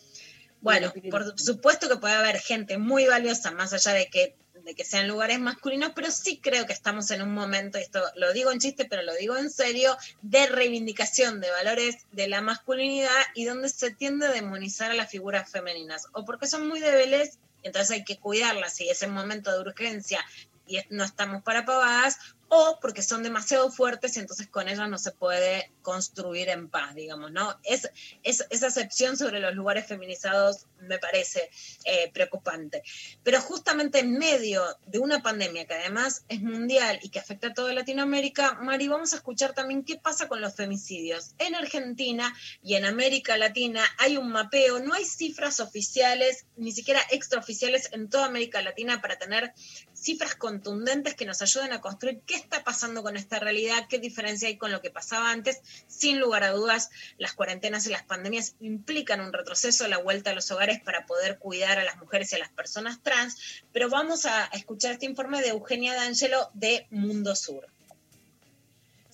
Bueno, por supuesto que puede haber gente muy valiosa, más allá de que, de que sean lugares masculinos, pero sí creo que estamos en un momento, esto lo digo en chiste, pero lo digo en serio, de reivindicación de valores de la masculinidad y donde se tiende a demonizar a las figuras femeninas, o porque son muy débiles, entonces hay que cuidarlas y es un momento de urgencia y no estamos para pavadas, o porque son demasiado fuertes y entonces con ellas no se puede construir en paz, digamos, ¿no? Es, es- esa acepción sobre los lugares feminizados me parece eh, preocupante. Pero justamente en medio de una pandemia que además es mundial y que afecta a toda Latinoamérica, Mari, vamos a escuchar también qué pasa con los femicidios. En Argentina y en América Latina hay un mapeo, no hay cifras oficiales, ni siquiera extraoficiales en toda América Latina para tener cifras contundentes que nos ayuden a construir qué está pasando con esta realidad, qué diferencia hay con lo que pasaba antes. Sin lugar a dudas, las cuarentenas y las pandemias implican un retroceso, la vuelta a los hogares para poder cuidar a las mujeres y a las personas trans, pero vamos a escuchar este informe de Eugenia D'Angelo de Mundo Sur.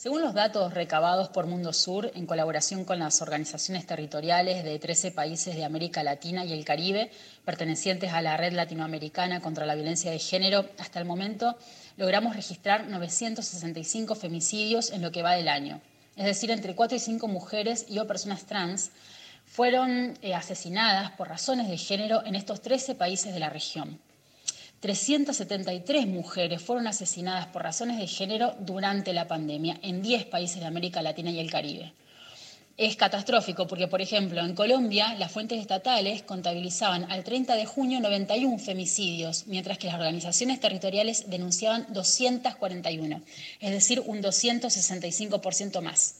Según los datos recabados por Mundo Sur, en colaboración con las organizaciones territoriales de 13 países de América Latina y el Caribe, pertenecientes a la Red Latinoamericana contra la Violencia de Género, hasta el momento logramos registrar 965 femicidios en lo que va del año. Es decir, entre 4 y 5 mujeres y o personas trans fueron eh, asesinadas por razones de género en estos 13 países de la región. 373 mujeres fueron asesinadas por razones de género durante la pandemia en 10 países de América Latina y el Caribe. Es catastrófico porque, por ejemplo, en Colombia las fuentes estatales contabilizaban al 30 de junio 91 femicidios, mientras que las organizaciones territoriales denunciaban 241, es decir, un 265% más.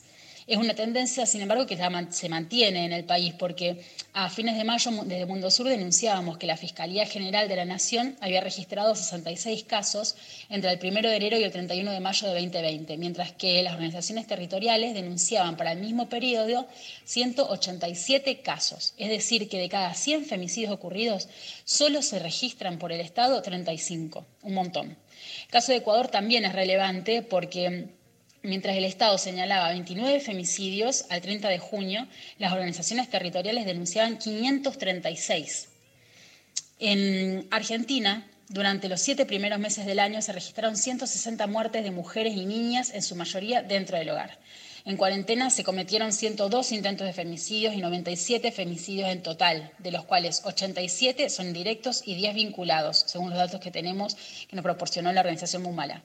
Es una tendencia, sin embargo, que se mantiene en el país, porque a fines de mayo desde Mundo Sur denunciábamos que la Fiscalía General de la Nación había registrado 66 casos entre el 1 de enero y el 31 de mayo de 2020, mientras que las organizaciones territoriales denunciaban para el mismo periodo 187 casos. Es decir, que de cada 100 femicidios ocurridos, solo se registran por el Estado 35, un montón. El caso de Ecuador también es relevante porque Mientras el Estado señalaba 29 femicidios al 30 de junio, las organizaciones territoriales denunciaban 536. En Argentina, durante los siete primeros meses del año se registraron 160 muertes de mujeres y niñas, en su mayoría dentro del hogar. En cuarentena se cometieron 102 intentos de femicidios y 97 femicidios en total, de los cuales 87 son directos y 10 vinculados, según los datos que tenemos que nos proporcionó la organización Mumala.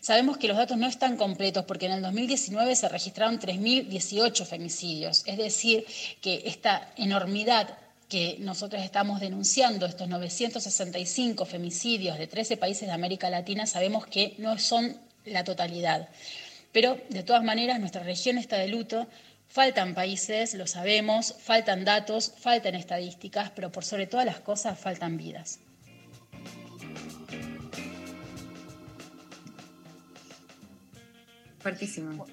Sabemos que los datos no están completos porque en el 2019 se registraron 3.018 femicidios, es decir, que esta enormidad que nosotros estamos denunciando, estos 965 femicidios de 13 países de América Latina, sabemos que no son la totalidad. Pero de todas maneras nuestra región está de luto, faltan países, lo sabemos, faltan datos, faltan estadísticas, pero por sobre todas las cosas faltan vidas. Fuertísimo.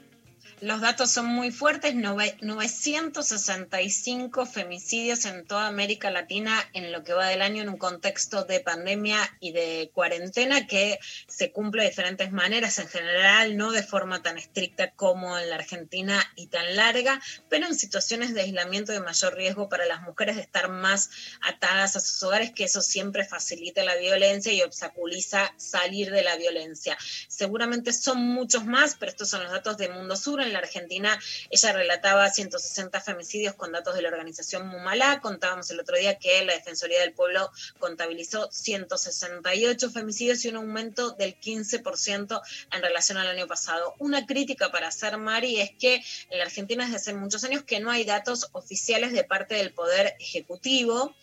Los datos son muy fuertes, 965 femicidios en toda América Latina en lo que va del año en un contexto de pandemia y de cuarentena que se cumple de diferentes maneras, en general no de forma tan estricta como en la Argentina y tan larga, pero en situaciones de aislamiento de mayor riesgo para las mujeres de estar más atadas a sus hogares, que eso siempre facilita la violencia y obstaculiza salir de la violencia. Seguramente son muchos más, pero estos son los datos de Mundo Sur la Argentina, ella relataba 160 femicidios con datos de la organización Mumala. Contábamos el otro día que la Defensoría del Pueblo contabilizó 168 femicidios y un aumento del 15% en relación al año pasado. Una crítica para hacer, Mari, es que en la Argentina desde hace muchos años que no hay datos oficiales de parte del Poder Ejecutivo.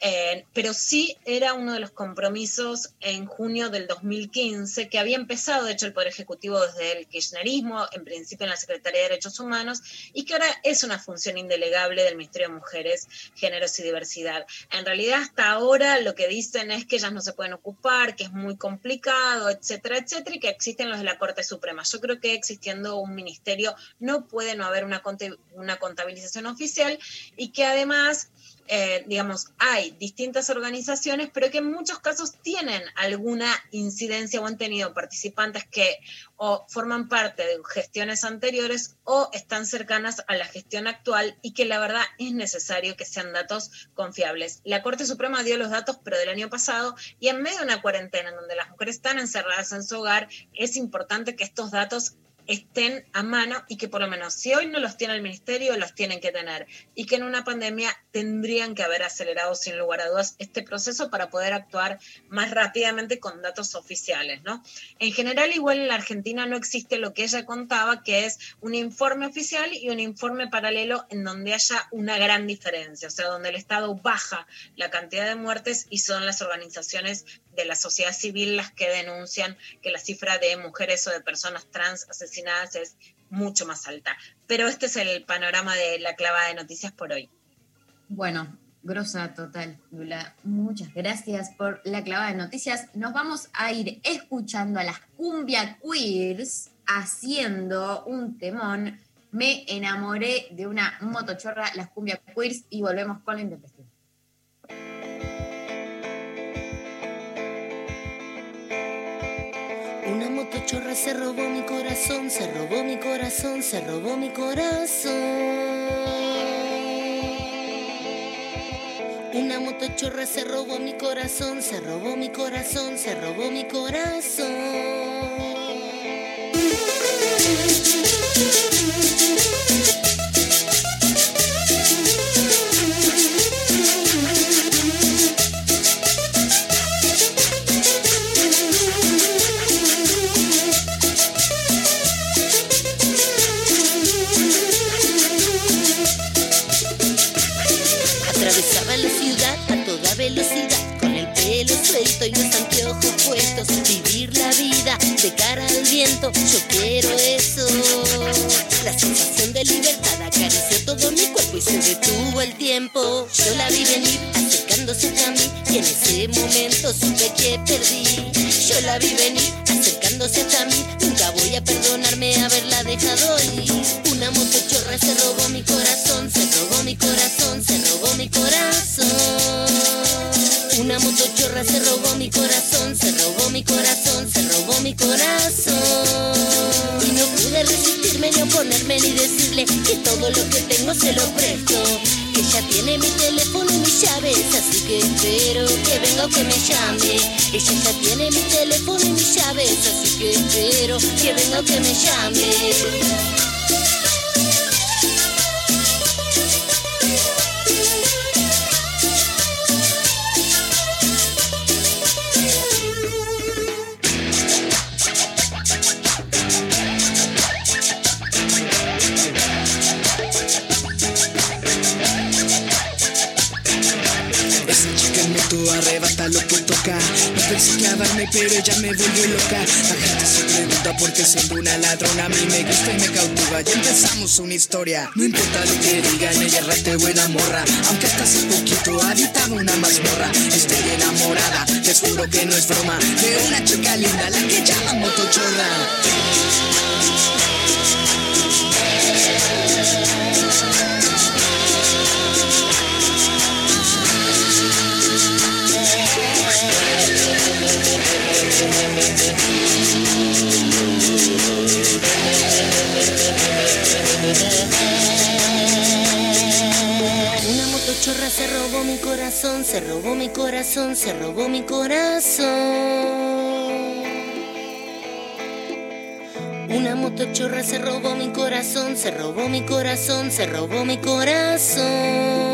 Eh, pero sí era uno de los compromisos en junio del 2015 que había empezado, de hecho, el Poder Ejecutivo desde el kirchnerismo, en principio en la Secretaría de Derechos Humanos, y que ahora es una función indelegable del Ministerio de Mujeres, Géneros y Diversidad. En realidad, hasta ahora lo que dicen es que ellas no se pueden ocupar, que es muy complicado, etcétera, etcétera, y que existen los de la Corte Suprema. Yo creo que existiendo un ministerio no puede no haber una, una contabilización oficial y que además eh, digamos, hay distintas organizaciones, pero que en muchos casos tienen alguna incidencia o han tenido participantes que o forman parte de gestiones anteriores o están cercanas a la gestión actual y que la verdad es necesario que sean datos confiables. La Corte Suprema dio los datos, pero del año pasado, y en medio de una cuarentena en donde las mujeres están encerradas en su hogar, es importante que estos datos estén a mano y que por lo menos si hoy no los tiene el ministerio, los tienen que tener y que en una pandemia tendrían que haber acelerado sin lugar a dudas este proceso para poder actuar más rápidamente con datos oficiales, ¿no? En general, igual en la Argentina no existe lo que ella contaba, que es un informe oficial y un informe paralelo en donde haya una gran diferencia, o sea, donde el Estado baja la cantidad de muertes y son las organizaciones de la sociedad civil las que denuncian que la cifra de mujeres o de personas trans asesinadas es mucho más alta. Pero este es el panorama de la clava de noticias por hoy. Bueno, grosa total, Lula. Muchas gracias por la clavada de noticias. Nos vamos a ir escuchando a las cumbia queers haciendo un temón. Me enamoré de una motochorra, las cumbia queers, y volvemos con la intempestiva. Una motochorra se robó mi corazón, se robó mi corazón, se robó mi corazón. Una motochorra se robó mi corazón, se robó mi corazón, se robó mi corazón. De cara al viento, yo quiero eso. La sensación de libertad acarició todo mi cuerpo y se detuvo el tiempo. Yo la vi venir acercándose a mí y en ese momento supe que perdí. Yo la vi venir acercándose a mí, nunca voy a perdonarme haberla dejado ir. Una motochorra se robó mi corazón, se robó mi corazón, se robó mi corazón. Una motochorra se robó mi corazón, se robó mi corazón, se robó mi corazón. Y no pude resistirme ni oponerme ni decirle que todo lo que tengo se lo presto. Que ella tiene mi teléfono y mis llaves, así que espero que venga o que me llame. Ella ya tiene mi teléfono y mis llaves, así que espero que venga o que me llame. Arrebata lo que toca No pensé clavarme pero ella me volvió loca. La gente se pregunta por qué siendo una ladrona A mí me gusta y me cautiva. Y empezamos una historia. No importa lo que digan, ella es rate buena morra. Aunque hasta hace poquito habitaba una mazmorra. Estoy enamorada, les juro que no es broma. De una chica linda, la que llaman motochorra se robó mi corazón, se robó mi corazón. Una motochorra se robó mi corazón, se robó mi corazón, se robó mi corazón.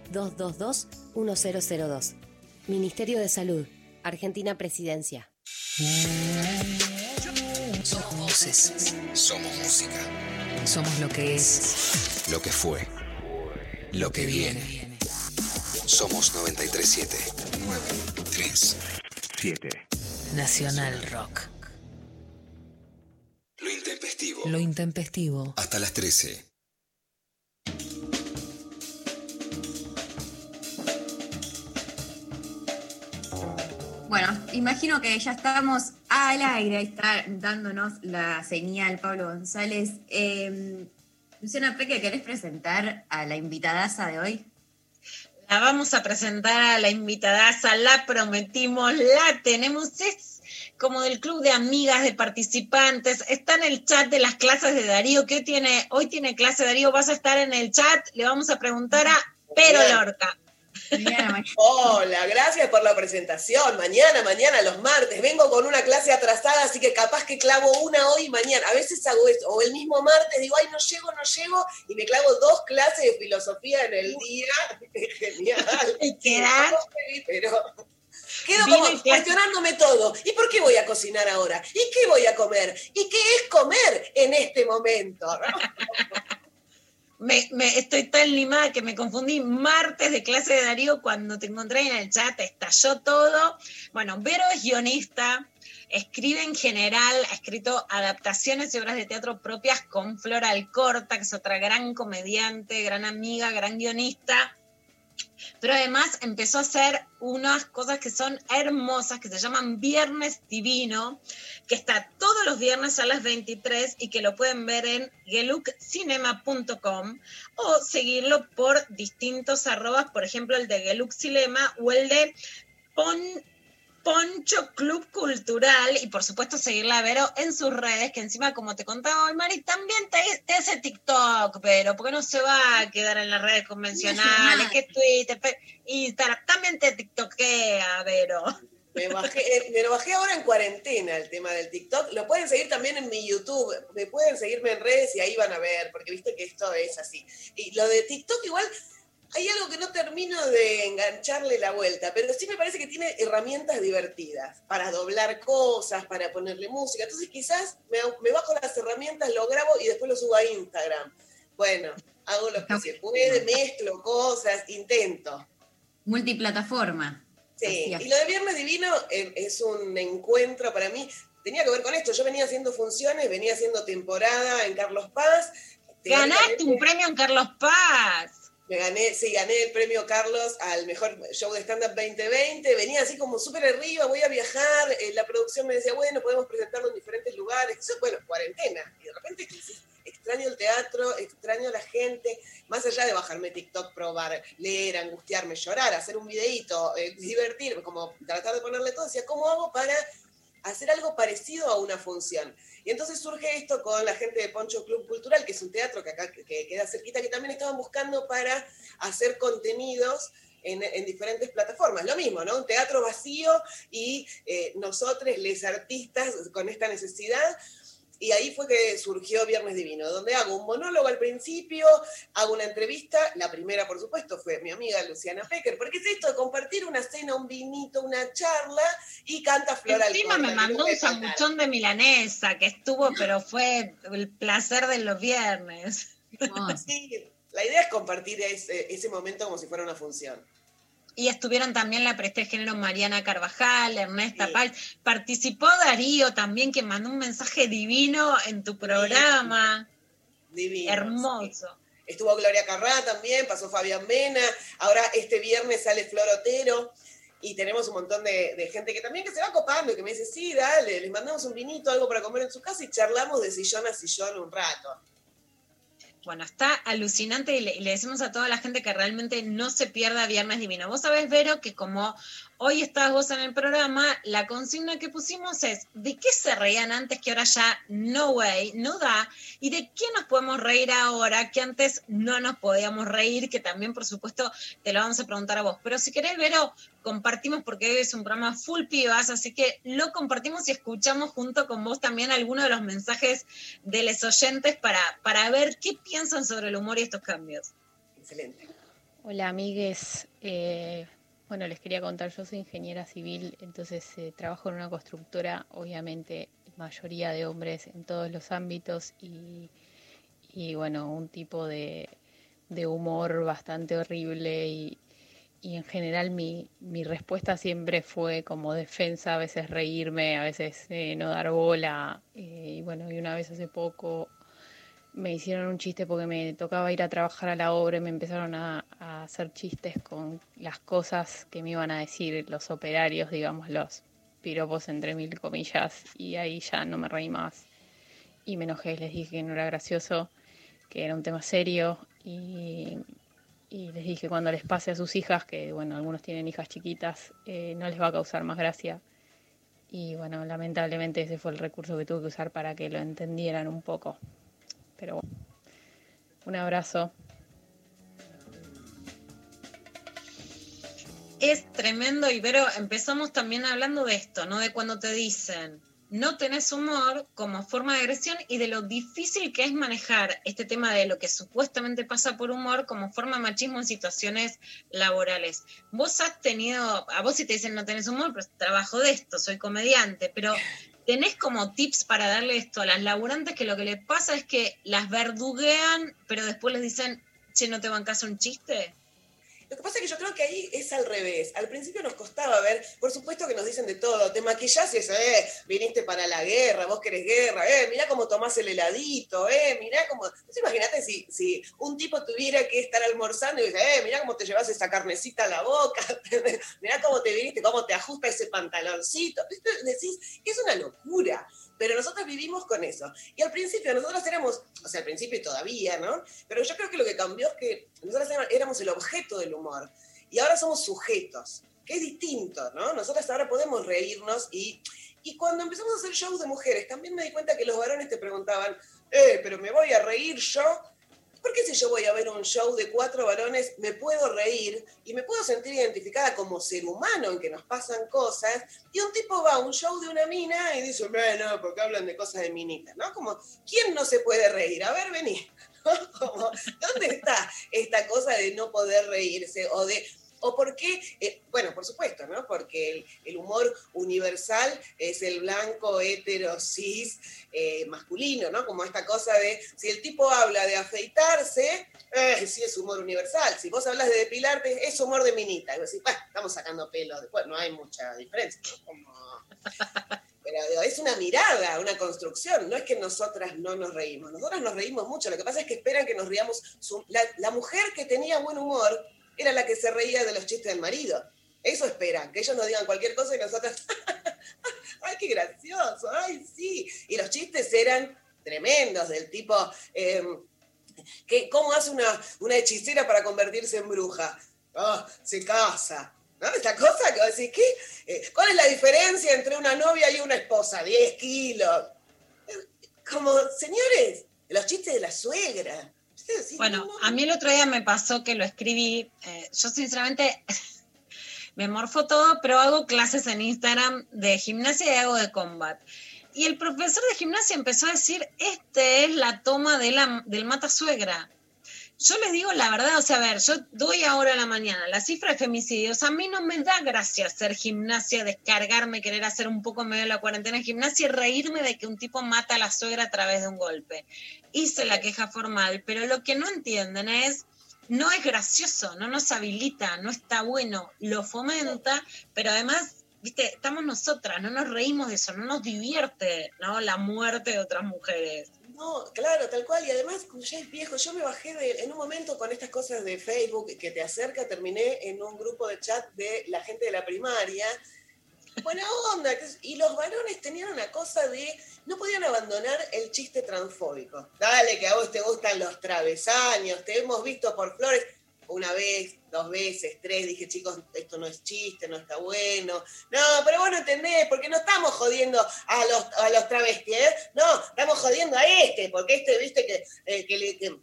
0800-222-1002. Ministerio de Salud, Argentina Presidencia. Somos voces. Somos música. Somos lo que es. Lo que fue. Lo que viene. Somos 937. 937. Nacional Rock. Lo intempestivo. Lo intempestivo. Hasta las 13. Bueno, imagino que ya estamos al aire, está dándonos la señal Pablo González. Eh, Luciana Peque, ¿querés presentar a la invitadaza de hoy? La vamos a presentar a la invitadaza, la prometimos, la tenemos, es como del club de amigas, de participantes, está en el chat de las clases de Darío, ¿qué tiene? Hoy tiene clase Darío, vas a estar en el chat, le vamos a preguntar a Pero Bien. Hola, gracias por la presentación. Mañana, mañana, los martes. Vengo con una clase atrasada, así que capaz que clavo una hoy y mañana. A veces hago esto, o el mismo martes digo, ay, no llego, no llego, y me clavo dos clases de filosofía en el día. Genial. ¿Y quedan? Pero quedo como cuestionándome todo. ¿Y por qué voy a cocinar ahora? ¿Y qué voy a comer? ¿Y qué es comer en este momento? Me, me- estoy tan limada que me confundí martes de clase de Darío cuando te encontré en el chat, estalló todo. Bueno, Vero es guionista, escribe en general, ha escrito adaptaciones y obras de teatro propias con Flora Alcorta, que es otra gran comediante, gran amiga, gran guionista. Pero además empezó a hacer unas cosas que son hermosas, que se llaman Viernes Divino, que está todos los viernes a las 23 y que lo pueden ver en geluccinema.com o seguirlo por distintos arrobas, por ejemplo el de Geluk Cinema o el de Pon- Poncho Club Cultural y por supuesto seguirla a Vero en sus redes, que encima como te contaba hoy Mari, también te, te hace TikTok, pero porque no se va a quedar en las redes convencionales, que Twitter, Instagram, también te TikTokea, Vero. Me, bajé, eh, me lo bajé ahora en cuarentena el tema del TikTok. Lo pueden seguir también en mi YouTube. Me pueden seguirme en redes y ahí van a ver, porque viste que esto es así. Y lo de TikTok igual, hay algo que no termino de engancharle la vuelta, pero sí me parece que tiene herramientas divertidas para doblar cosas, para ponerle música. Entonces quizás me, me bajo las herramientas, lo grabo y después lo subo a Instagram. Bueno, hago lo que se puede, mezclo cosas, intento. Multiplataforma. Sí, y lo de Viernes Divino eh, es un encuentro para mí. Tenía que ver con esto. Yo venía haciendo funciones, venía haciendo temporada en Carlos Paz. Ganaste un premio en Carlos Paz. Me gané, sí, gané el premio Carlos al mejor show de stand-up 2020. Venía así como súper arriba, voy a viajar. eh, la producción me decía, bueno, podemos presentarlo en diferentes lugares. Eso, bueno, cuarentena. Y de repente extraño el teatro, extraño a la gente. Más allá de bajarme TikTok, probar, leer, angustiarme, llorar, hacer un videíto, eh, divertirme, como tratar de ponerle todo. Decía, ¿cómo hago para hacer algo parecido a una función. Y entonces surge esto con la gente de Poncho Club Cultural, que es un teatro que acá que queda cerquita, que también estaban buscando para hacer contenidos en, en diferentes plataformas. Lo mismo, ¿no? Un teatro vacío y eh, nosotros, les artistas, con esta necesidad. Y ahí fue que surgió Viernes Divino, donde hago un monólogo al principio, hago una entrevista. La primera, por supuesto, fue mi amiga Luciana Pecker, porque es esto de compartir una cena, un vinito, una charla y canta Flora Encima Alcorta, me mandó un sanguchón de milanesa que estuvo, pero fue el placer de los viernes. Sí, la idea es compartir ese, ese momento como si fuera una función. Y estuvieron también la Preste Género Mariana Carvajal, Ernesta Pal. Participó Darío también, que mandó un mensaje divino en tu programa. Divino. Hermoso. Estuvo Gloria Carrá también, pasó Fabián Mena, ahora este viernes sale Flor Otero y tenemos un montón de, de gente que también que se va copando y que me dice, sí, dale, les mandamos un vinito, algo para comer en su casa y charlamos de sillón a sillón un rato. Bueno, está alucinante y le, decimos a toda la gente que realmente no se pierda Viernes Divino. Vos sabés, Vero, que como hoy estás vos en el programa, la consigna que pusimos es ¿de qué se reían antes que ahora ya no way, no da? ¿Y de qué nos podemos reír ahora que antes no nos podíamos reír? Que también, por supuesto, te lo vamos a preguntar a vos. Pero si querés, Vero, compartimos porque hoy es un programa full pibas, así que lo compartimos y escuchamos junto con vos también algunos de los mensajes de los oyentes para, para ver qué piensan sobre el humor y estos cambios. Excelente. Hola amigues, Eh, bueno les quería contar, yo soy ingeniera civil, entonces eh, trabajo en una constructora, obviamente mayoría de hombres en todos los ámbitos y, y, bueno, un tipo de, de humor bastante horrible y, y en general mi, mi respuesta siempre fue como defensa, a veces reírme, a veces eh, no dar bola eh, y bueno, y una vez hace poco me hicieron un chiste porque me tocaba ir a trabajar a la obra y me empezaron a, hacer chistes con las cosas que me iban a decir los operarios, digamos, los piropos entre mil comillas, y ahí ya no me reí más. Y me enojé, les dije que no era gracioso, que era un tema serio, y, y les dije cuando les pase a sus hijas, que bueno, algunos tienen hijas chiquitas, eh, no les va a causar más gracia. Y bueno, lamentablemente ese fue el recurso que tuve que usar para que lo entendieran un poco. Pero bueno, un abrazo. Es tremendo, Ibero. Empezamos también hablando de esto, ¿no? De cuando te dicen, no tenés humor como forma de agresión y de lo difícil que es manejar este tema de lo que supuestamente pasa por humor como forma de machismo en situaciones laborales. Vos has tenido, a vos si te dicen no tenés humor, pues trabajo de esto, soy comediante, pero ¿tenés como tips para darle esto a las laburantes que lo que les pasa es que las verduguean, pero después les dicen, che, ¿no te bancas un chiste? Lo que pasa es que yo creo que ahí es al revés. Al principio nos costaba ver, por supuesto que nos dicen de todo, te maquillás y eso, eh, viniste para la guerra, vos querés guerra, eh, mirá cómo tomás el heladito, eh, mirá cómo... Entonces imagínate si, si un tipo tuviera que estar almorzando y dice, eh, mirá cómo te llevas esa carnecita a la boca, mirá cómo te viniste, cómo te ajusta ese pantaloncito. Decís, es una locura. Pero nosotros vivimos con eso. Y al principio nosotros éramos, o sea, al principio todavía, ¿no? Pero yo creo que lo que cambió es que nosotros éramos el objeto del humor. Y ahora somos sujetos, que es distinto, ¿no? Nosotros ahora podemos reírnos y, y cuando empezamos a hacer shows de mujeres, también me di cuenta que los varones te preguntaban, eh, pero me voy a reír yo. ¿Por qué si yo voy a ver un show de cuatro varones me puedo reír y me puedo sentir identificada como ser humano en que nos pasan cosas? Y un tipo va a un show de una mina y dice, bueno, porque hablan de cosas de minitas, ¿no? Como, ¿quién no se puede reír? A ver, vení. ¿Dónde está esta cosa de no poder reírse o de ¿O por qué? Eh, bueno, por supuesto, ¿no? Porque el, humor universal es el blanco, hetero, cis, eh, masculino, ¿no? Como esta cosa de, si el tipo habla de afeitarse, eh, sí es humor universal. Si vos hablas de depilarte, es humor de minita. Y decís, bueno, estamos sacando pelo después, no hay mucha diferencia. Pero es una mirada, una construcción. No es que nosotras no nos reímos. Nosotras nos reímos mucho. Lo que pasa es que esperan que nos riamos. La mujer que tenía buen humor era la que se reía de los chistes del marido. Eso esperan, que ellos nos digan cualquier cosa y nosotros, ¡ay, qué gracioso! ¡Ay, sí! Y los chistes eran tremendos, del tipo, eh, que, ¿cómo hace una, una hechicera para convertirse en bruja? Oh, se casa. ¿No? Esta cosa que ¿qué? Eh, ¿Cuál es la diferencia entre una novia y una esposa? 10 kilos. Como, señores, los chistes de la suegra. Bueno, a mí el otro día me pasó que lo escribí. Eh, yo sinceramente me morfo todo, pero hago clases en Instagram de gimnasia y hago de combat. Y el profesor de gimnasia empezó a decir, este es la toma de la, del mata suegra. Yo les digo la verdad, o sea, a ver, yo doy ahora a la mañana la cifra de femicidios. A mí no me da gracia hacer gimnasia, descargarme, querer hacer un poco medio de la cuarentena en gimnasia y reírme de que un tipo mata a la suegra a través de un golpe. Hice la queja formal, pero lo que no entienden es, no es gracioso, no nos habilita, no está bueno, lo fomenta, pero además viste, estamos nosotras, no nos reímos de eso, no nos divierte, ¿no? La muerte de otras mujeres. No, claro, tal cual. Y además, como ya es viejo, yo me bajé de, en un momento con estas cosas de Facebook que te acerca, terminé en un grupo de chat de la gente de la primaria. Buena onda. Y los varones tenían una cosa de, no podían abandonar el chiste transfóbico. Dale, que a vos te gustan los travesaños, te hemos visto por flores una vez, dos veces, tres, dije, chicos, esto no es chiste, no está bueno. No, pero vos no entendés, porque no estamos jodiendo a los, a los travestis, ¿eh? No, estamos jodiendo a este, porque este, viste, que, eh, que, le, que...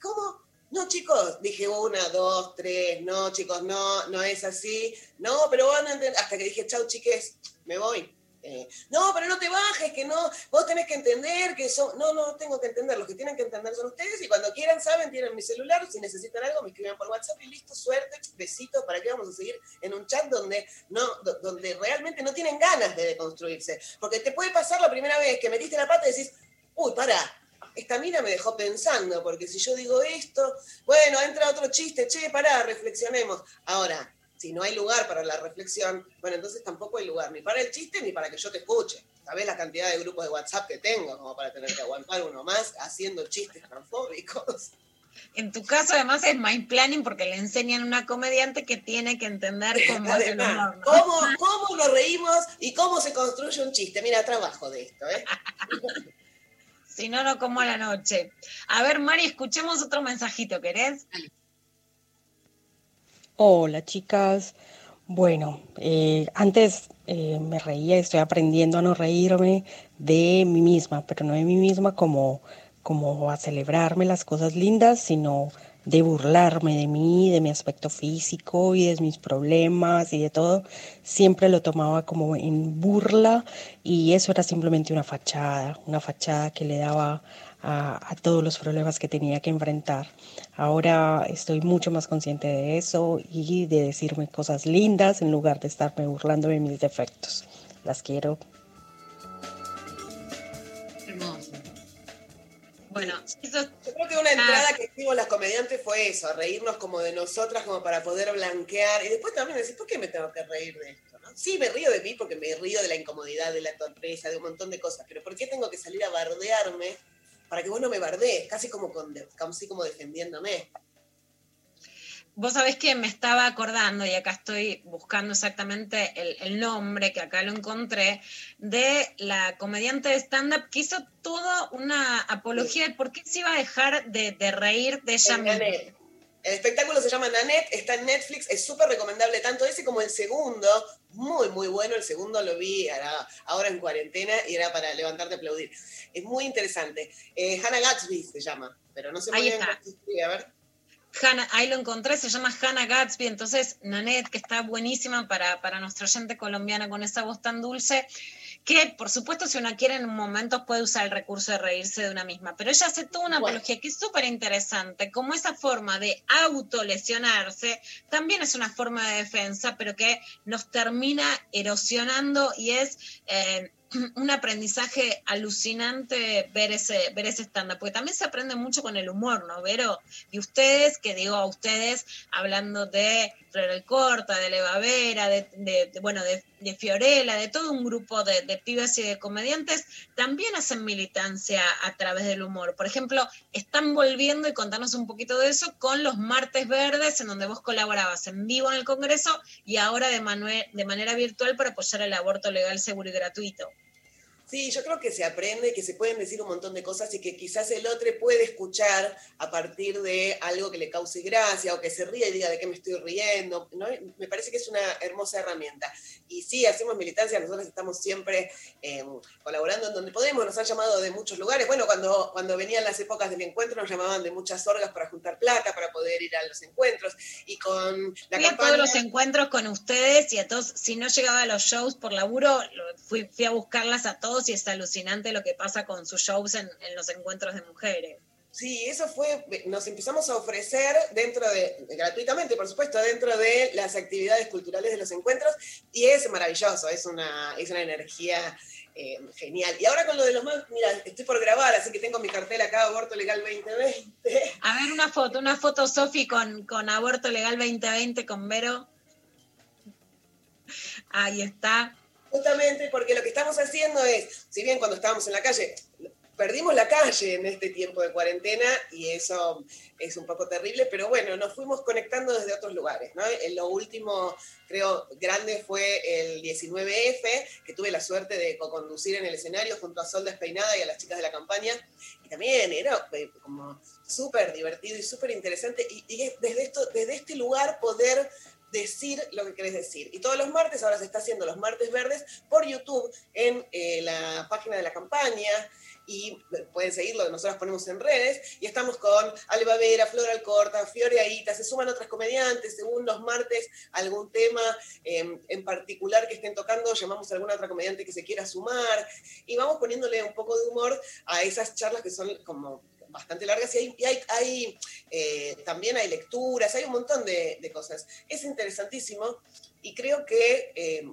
¿Cómo? No, chicos, dije una, dos, tres, no, chicos, no, no es así. No, pero vos no entendés. Hasta que dije, chau, chiques, me voy. Eh, no, pero no te bajes, que no, vos tenés que entender que son, no, no tengo que entender, los que tienen que entender son ustedes y cuando quieran, saben, tienen mi celular, si necesitan algo, me escriben por WhatsApp y listo, suerte, besitos, para que vamos a seguir en un chat donde, no, donde realmente no tienen ganas de deconstruirse. Porque te puede pasar la primera vez que metiste la pata y decís, uy, para, esta mina me dejó pensando, porque si yo digo esto, bueno, entra otro chiste, che, pará, reflexionemos. Ahora, si no hay lugar para la reflexión, bueno, entonces tampoco hay lugar ni para el chiste ni para que yo te escuche. ¿sabés la cantidad de grupos de WhatsApp que tengo como para tener que aguantar uno más haciendo chistes transfóbicos? En tu caso, además, es mind planning porque le enseñan a una comediante que tiene que entender cómo es el Además, humor. ¿no? ¿cómo, ¿cómo nos reímos y cómo se construye un chiste? Mira, trabajo de esto, ¿eh? Si no, no como a la noche. A ver, Mari, escuchemos otro mensajito, ¿querés? Hola chicas. Bueno, eh, antes eh, me reía, estoy aprendiendo a no reírme de mí misma, pero no de mí misma como, como a celebrarme las cosas lindas, sino de burlarme de mí, de mi aspecto físico y de mis problemas y de todo. Siempre lo tomaba como en burla y eso era simplemente una fachada, una fachada que le daba a, a todos los problemas que tenía que enfrentar. Ahora estoy mucho más consciente de eso y de decirme cosas lindas en lugar de estarme burlando de mis defectos. Las quiero. Hermoso. Bueno, eso Yo creo que una entrada que hicimos las comediantes fue eso, reírnos como de nosotras, como para poder blanquear. Y después también decir, ¿por qué me tengo que reír de esto? no? Sí, me río de mí porque me río de la incomodidad, de la torpeza, de un montón de cosas. Pero ¿por qué tengo que salir a bardearme para que vos no me bardees? Casi como, con, casi como defendiéndome. Vos sabés que me estaba acordando, y acá estoy buscando exactamente el, el nombre, que acá lo encontré, de la comediante de stand-up que hizo toda una apología de por qué se iba a dejar de, de reír de ella misma. El espectáculo se llama Nanette, está en Netflix, es súper recomendable, tanto ese como el segundo, muy, muy bueno. El segundo lo vi ahora, ahora en cuarentena y era para levantarte a aplaudir. Es muy interesante. Eh, Hannah Gatsby se llama, pero no sé se escribe, a ver. Hannah, ahí lo encontré, se llama Hannah Gatsby, entonces Nanette, que está buenísima para, para nuestra oyente colombiana con esa voz tan dulce, que por supuesto si uno quiere en momentos puede usar el recurso de reírse de una misma, pero ella hace toda una Bueno. apología que es súper interesante, como esa forma de autolesionarse también es una forma de defensa, pero que nos termina erosionando y es... eh, un aprendizaje alucinante ver ese, ver ese stand-up, porque también se aprende mucho con el humor, ¿no, Vero? Y ustedes, que digo a ustedes, hablando de Flor Corta, de Leva Vera, de, de- bueno, de, Fiorella, de todo un grupo de, de pibes y de comediantes, también hacen militancia a través del humor. Por ejemplo, están volviendo y contarnos un poquito de eso con los martes verdes, en donde vos colaborabas en vivo en el Congreso y ahora de, manue- de manera virtual para apoyar el aborto legal, seguro y gratuito. Sí, yo creo que se aprende, que se pueden decir un montón de cosas y que quizás el otro puede escuchar a partir de algo que le cause gracia o que se ría y diga de qué me estoy riendo. ¿no? Me parece que es una hermosa herramienta. Y sí, hacemos militancia, nosotros estamos siempre eh, colaborando en donde podemos, nos han llamado de muchos lugares. Bueno, cuando, cuando venían las épocas del encuentro nos llamaban de muchas orgas para juntar plata, para poder ir a los encuentros. Y con la Fui a campaña... todos los encuentros con ustedes y a todos, si no llegaba a los shows por laburo, fui a buscarlas a todos y es alucinante lo que pasa con sus shows en, en los encuentros de mujeres. Sí, eso fue, nos empezamos a ofrecer dentro de, gratuitamente, por supuesto, dentro de las actividades culturales de los encuentros, y es maravilloso, es una, es una energía eh, genial. Y ahora con lo de los más, mira, estoy por grabar, así que tengo mi cartel acá, Aborto Legal 2020. A ver una foto, una foto, Sofi, con, con Aborto Legal 2020 con Vero. Ahí está. Justamente porque lo que estamos haciendo es, si bien cuando estábamos en la calle, perdimos la calle en este tiempo de cuarentena y eso es un poco terrible, pero bueno, nos fuimos conectando desde otros lugares. ¿no? En lo último, creo, grande fue el 19F, que tuve la suerte de co-conducir en el escenario junto a Sol Despeinada y a las chicas de la campaña. Y también era eh, como súper divertido y súper interesante. Y, y es desde, esto, desde este lugar poder decir lo que querés decir. Y todos los martes, ahora se está haciendo los martes verdes por YouTube en eh, la página de la campaña. Y pueden seguirlo, nosotros ponemos en redes. Y estamos con Alba Vera, Flor Alcorta, Fiore Aita, se suman otras comediantes, según los martes algún tema eh, en particular que estén tocando, llamamos a alguna otra comediante que se quiera sumar. Y vamos poniéndole un poco de humor a esas charlas que son como bastante largas y, hay, hay, eh, también hay lecturas, hay un montón de, cosas. Es interesantísimo y creo que, eh,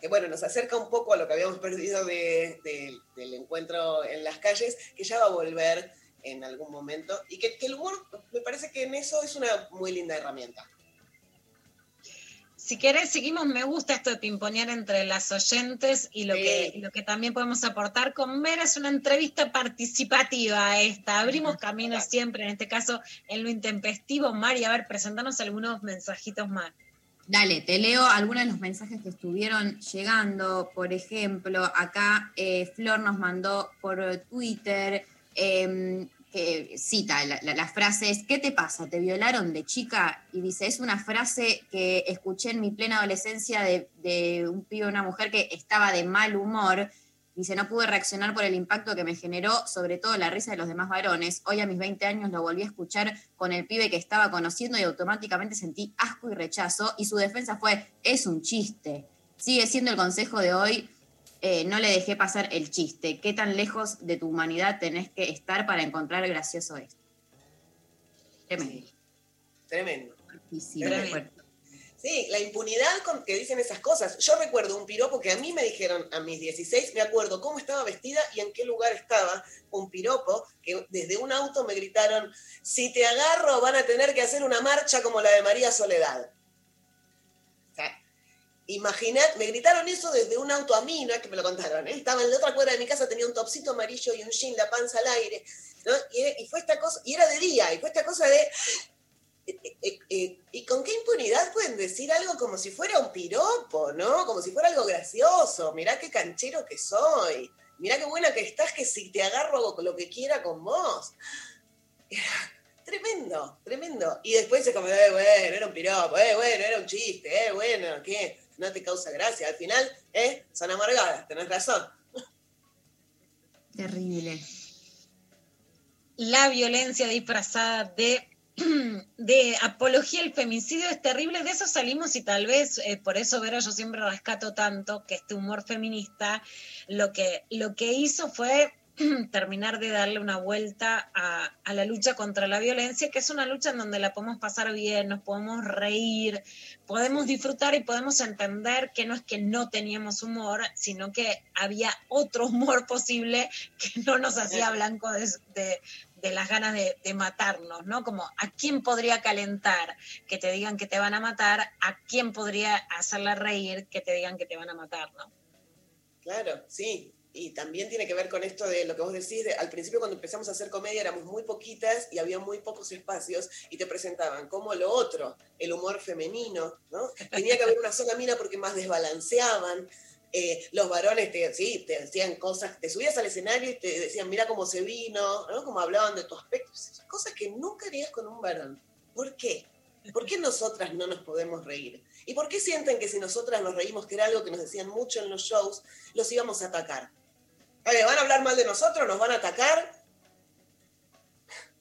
que, bueno, nos acerca un poco a lo que habíamos perdido de, de, del encuentro en las calles, que ya va a volver en algún momento y que, que el humor me parece que en eso es una muy linda herramienta. Si querés, seguimos, me gusta esto de pimponear entre las oyentes y lo, que, y lo que también podemos aportar con Vera. Es una entrevista participativa esta. Abrimos caminos siempre, en este caso, en lo intempestivo. Mari, a ver, presentarnos algunos mensajitos más. Dale, te leo algunos de los mensajes que estuvieron llegando. Por ejemplo, acá eh, Flor nos mandó por Twitter em, que cita la, frase es, ¿qué te pasa? ¿Te violaron de chica? Y dice, es una frase que escuché en mi plena adolescencia de, de un pibe una mujer que estaba de mal humor. Dice, no pude reaccionar por el impacto que me generó, sobre todo la risa de los demás varones. Hoy a mis 20 años lo volví a escuchar con el pibe que estaba conociendo y automáticamente sentí asco y rechazo. Y su defensa fue, es un chiste. Sigue siendo el consejo de hoy, eh, no le dejé pasar el chiste. ¿Qué tan lejos de tu humanidad tenés que estar para encontrar gracioso esto? Tremendo. Tremendo. Sí, Tremendo. Sí, la impunidad con que dicen esas cosas. Yo recuerdo un piropo que a mí me dijeron a mis 16, me acuerdo cómo estaba vestida y en qué lugar estaba, un piropo que desde un auto me gritaron, si te agarro van a tener que hacer una marcha como la de María Soledad. Imaginad, me gritaron eso desde un auto a mí, no es que me lo contaron, ¿eh? estaba en la otra cuadra de mi casa, tenía un topsito amarillo y un jean, la panza al aire, ¿no? y, fue esta cosa, y era de día, y fue esta cosa de, eh, eh, ¿Y con qué impunidad pueden decir algo como si fuera un piropo, ¿no? Como si fuera algo gracioso. Mirá qué canchero que soy. Mirá qué buena que estás, que si te agarro lo que quiera con vos. Tremendo, tremendo. Y después es como, eh, bueno, era un piropo, eh, bueno, era un chiste, eh, bueno, ¿qué? No te causa gracia. Al final, eh, son amargadas, tenés razón. Terrible. La violencia disfrazada de, de apología al femicidio es terrible. De eso salimos y tal vez eh, por eso, Vera, yo siempre rescato tanto que este humor feminista lo que, lo que hizo fue terminar de darle una vuelta a, a la lucha contra la violencia, que es una lucha en donde la podemos pasar bien, nos podemos reír, podemos disfrutar y podemos entender que no es que no teníamos humor, sino que había otro humor posible que no nos hacía blanco de, de- de las ganas de, de matarnos, ¿no? Como a quién podría calentar que te digan que te van a matar, a quién podría hacerla reír que te digan que te van a matar, ¿no? Claro, sí. Y también tiene que ver con esto de lo que vos decís, de, al principio cuando empezamos a hacer comedia éramos muy poquitas y había muy pocos espacios y te presentaban como lo otro, el humor femenino, ¿no? Tenía que haber una sola mina porque más desbalanceaban. eh, los varones te, sí, te decían cosas, te subías al escenario y te decían, mira cómo se vino, ¿no? Como hablaban de tu aspecto, cosas que nunca harías con un varón. ¿Por qué? ¿Por qué nosotras no nos podemos reír? ¿Y por qué sienten que si nosotras nos reímos, que era algo que nos decían mucho en los shows, los íbamos a atacar? Oye, ¿Van a hablar mal de nosotros? ¿Nos van a atacar?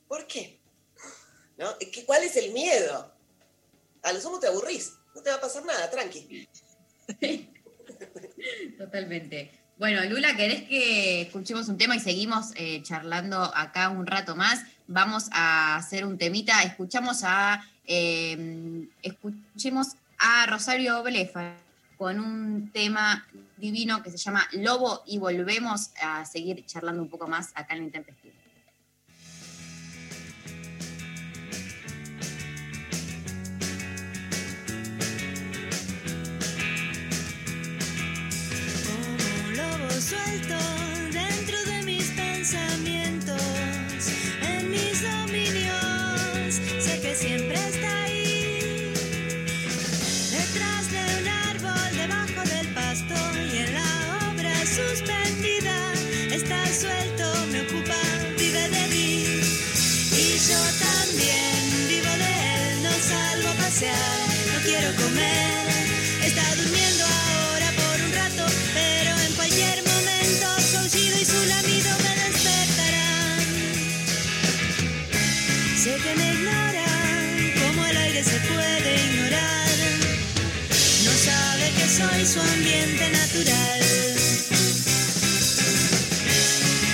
¿Por qué? ¿No? ¿Cuál es el miedo? A lo sumo te aburrís, no te va a pasar nada, tranqui. Totalmente. Bueno, Lula, ¿querés que escuchemos un tema y seguimos eh, charlando acá un rato más? Vamos a hacer un temita. Escuchamos a eh, escuchemos a Rosario Blefa con un tema divino que se llama Lobo y volvemos a seguir charlando un poco más acá en Intempestivo. lobo suelto Sé que me ignoran, como el aire se puede ignorar. No sabe que soy su ambiente natural.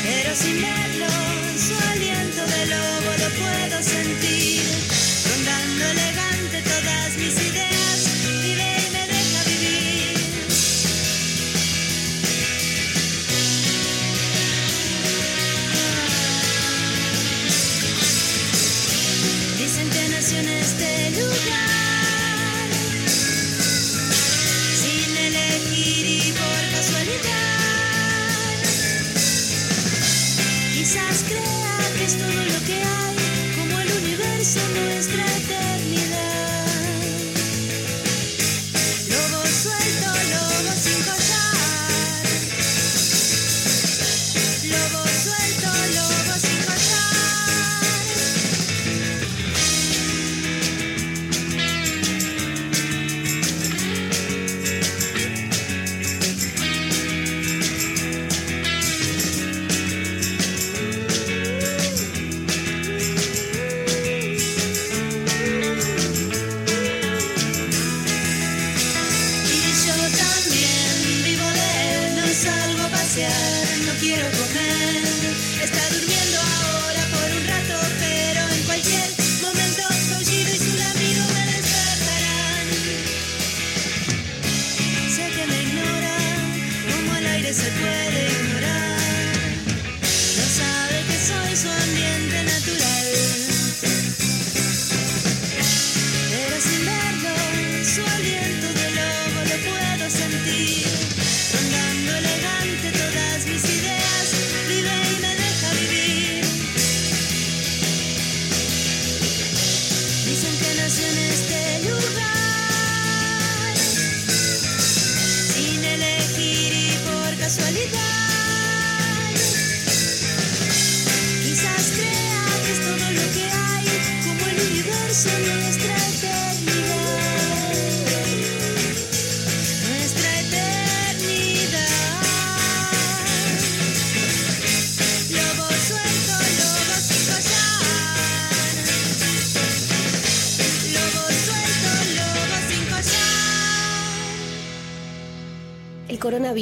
Pero sin verlo,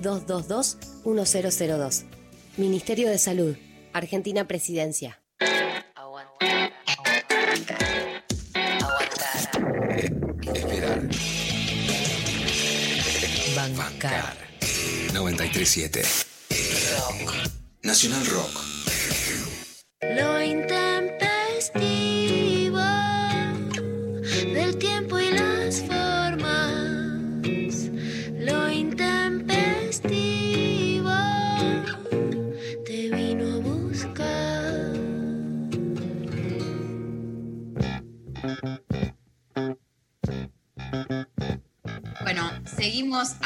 222 1002. Ministerio de Salud, Argentina Presidencia. Esperar. Bancar. 937. Rock. Nacional Rock. Lo intempestivo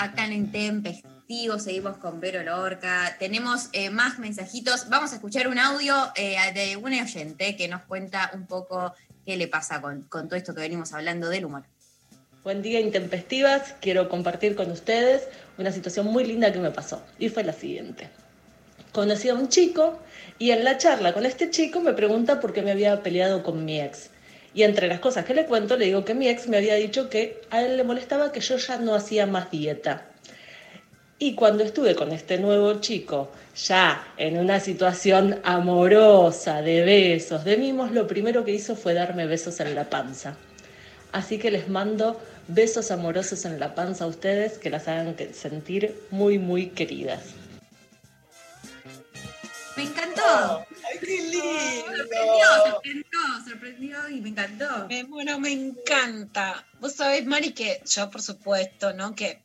acá en Intempestivo, seguimos con Vero Lorca, tenemos eh, más mensajitos. Vamos a escuchar un audio eh, de un oyente que nos cuenta un poco qué le pasa con, con todo esto que venimos hablando del humor. Buen día, intempestivas. Quiero compartir con ustedes una situación muy linda que me pasó. Y fue la siguiente. Conocí a un chico y en la charla con este chico me pregunta por qué me había peleado con mi ex. Y entre las cosas que le cuento, le digo que mi ex me había dicho que a él le molestaba que yo ya no hacía más dieta. Y cuando estuve con este nuevo chico, ya en una situación amorosa, de besos, de mimos, lo primero que hizo fue darme besos en la panza. Así que les mando besos amorosos en la panza a ustedes que las hagan sentir muy, muy queridas. Me encantó. ¡Ay, qué lindo! Sorprendió, sorprendió, sorprendió y me encantó. Me, bueno, me encanta. Vos sabés, Mari, que yo, por supuesto, ¿no? Que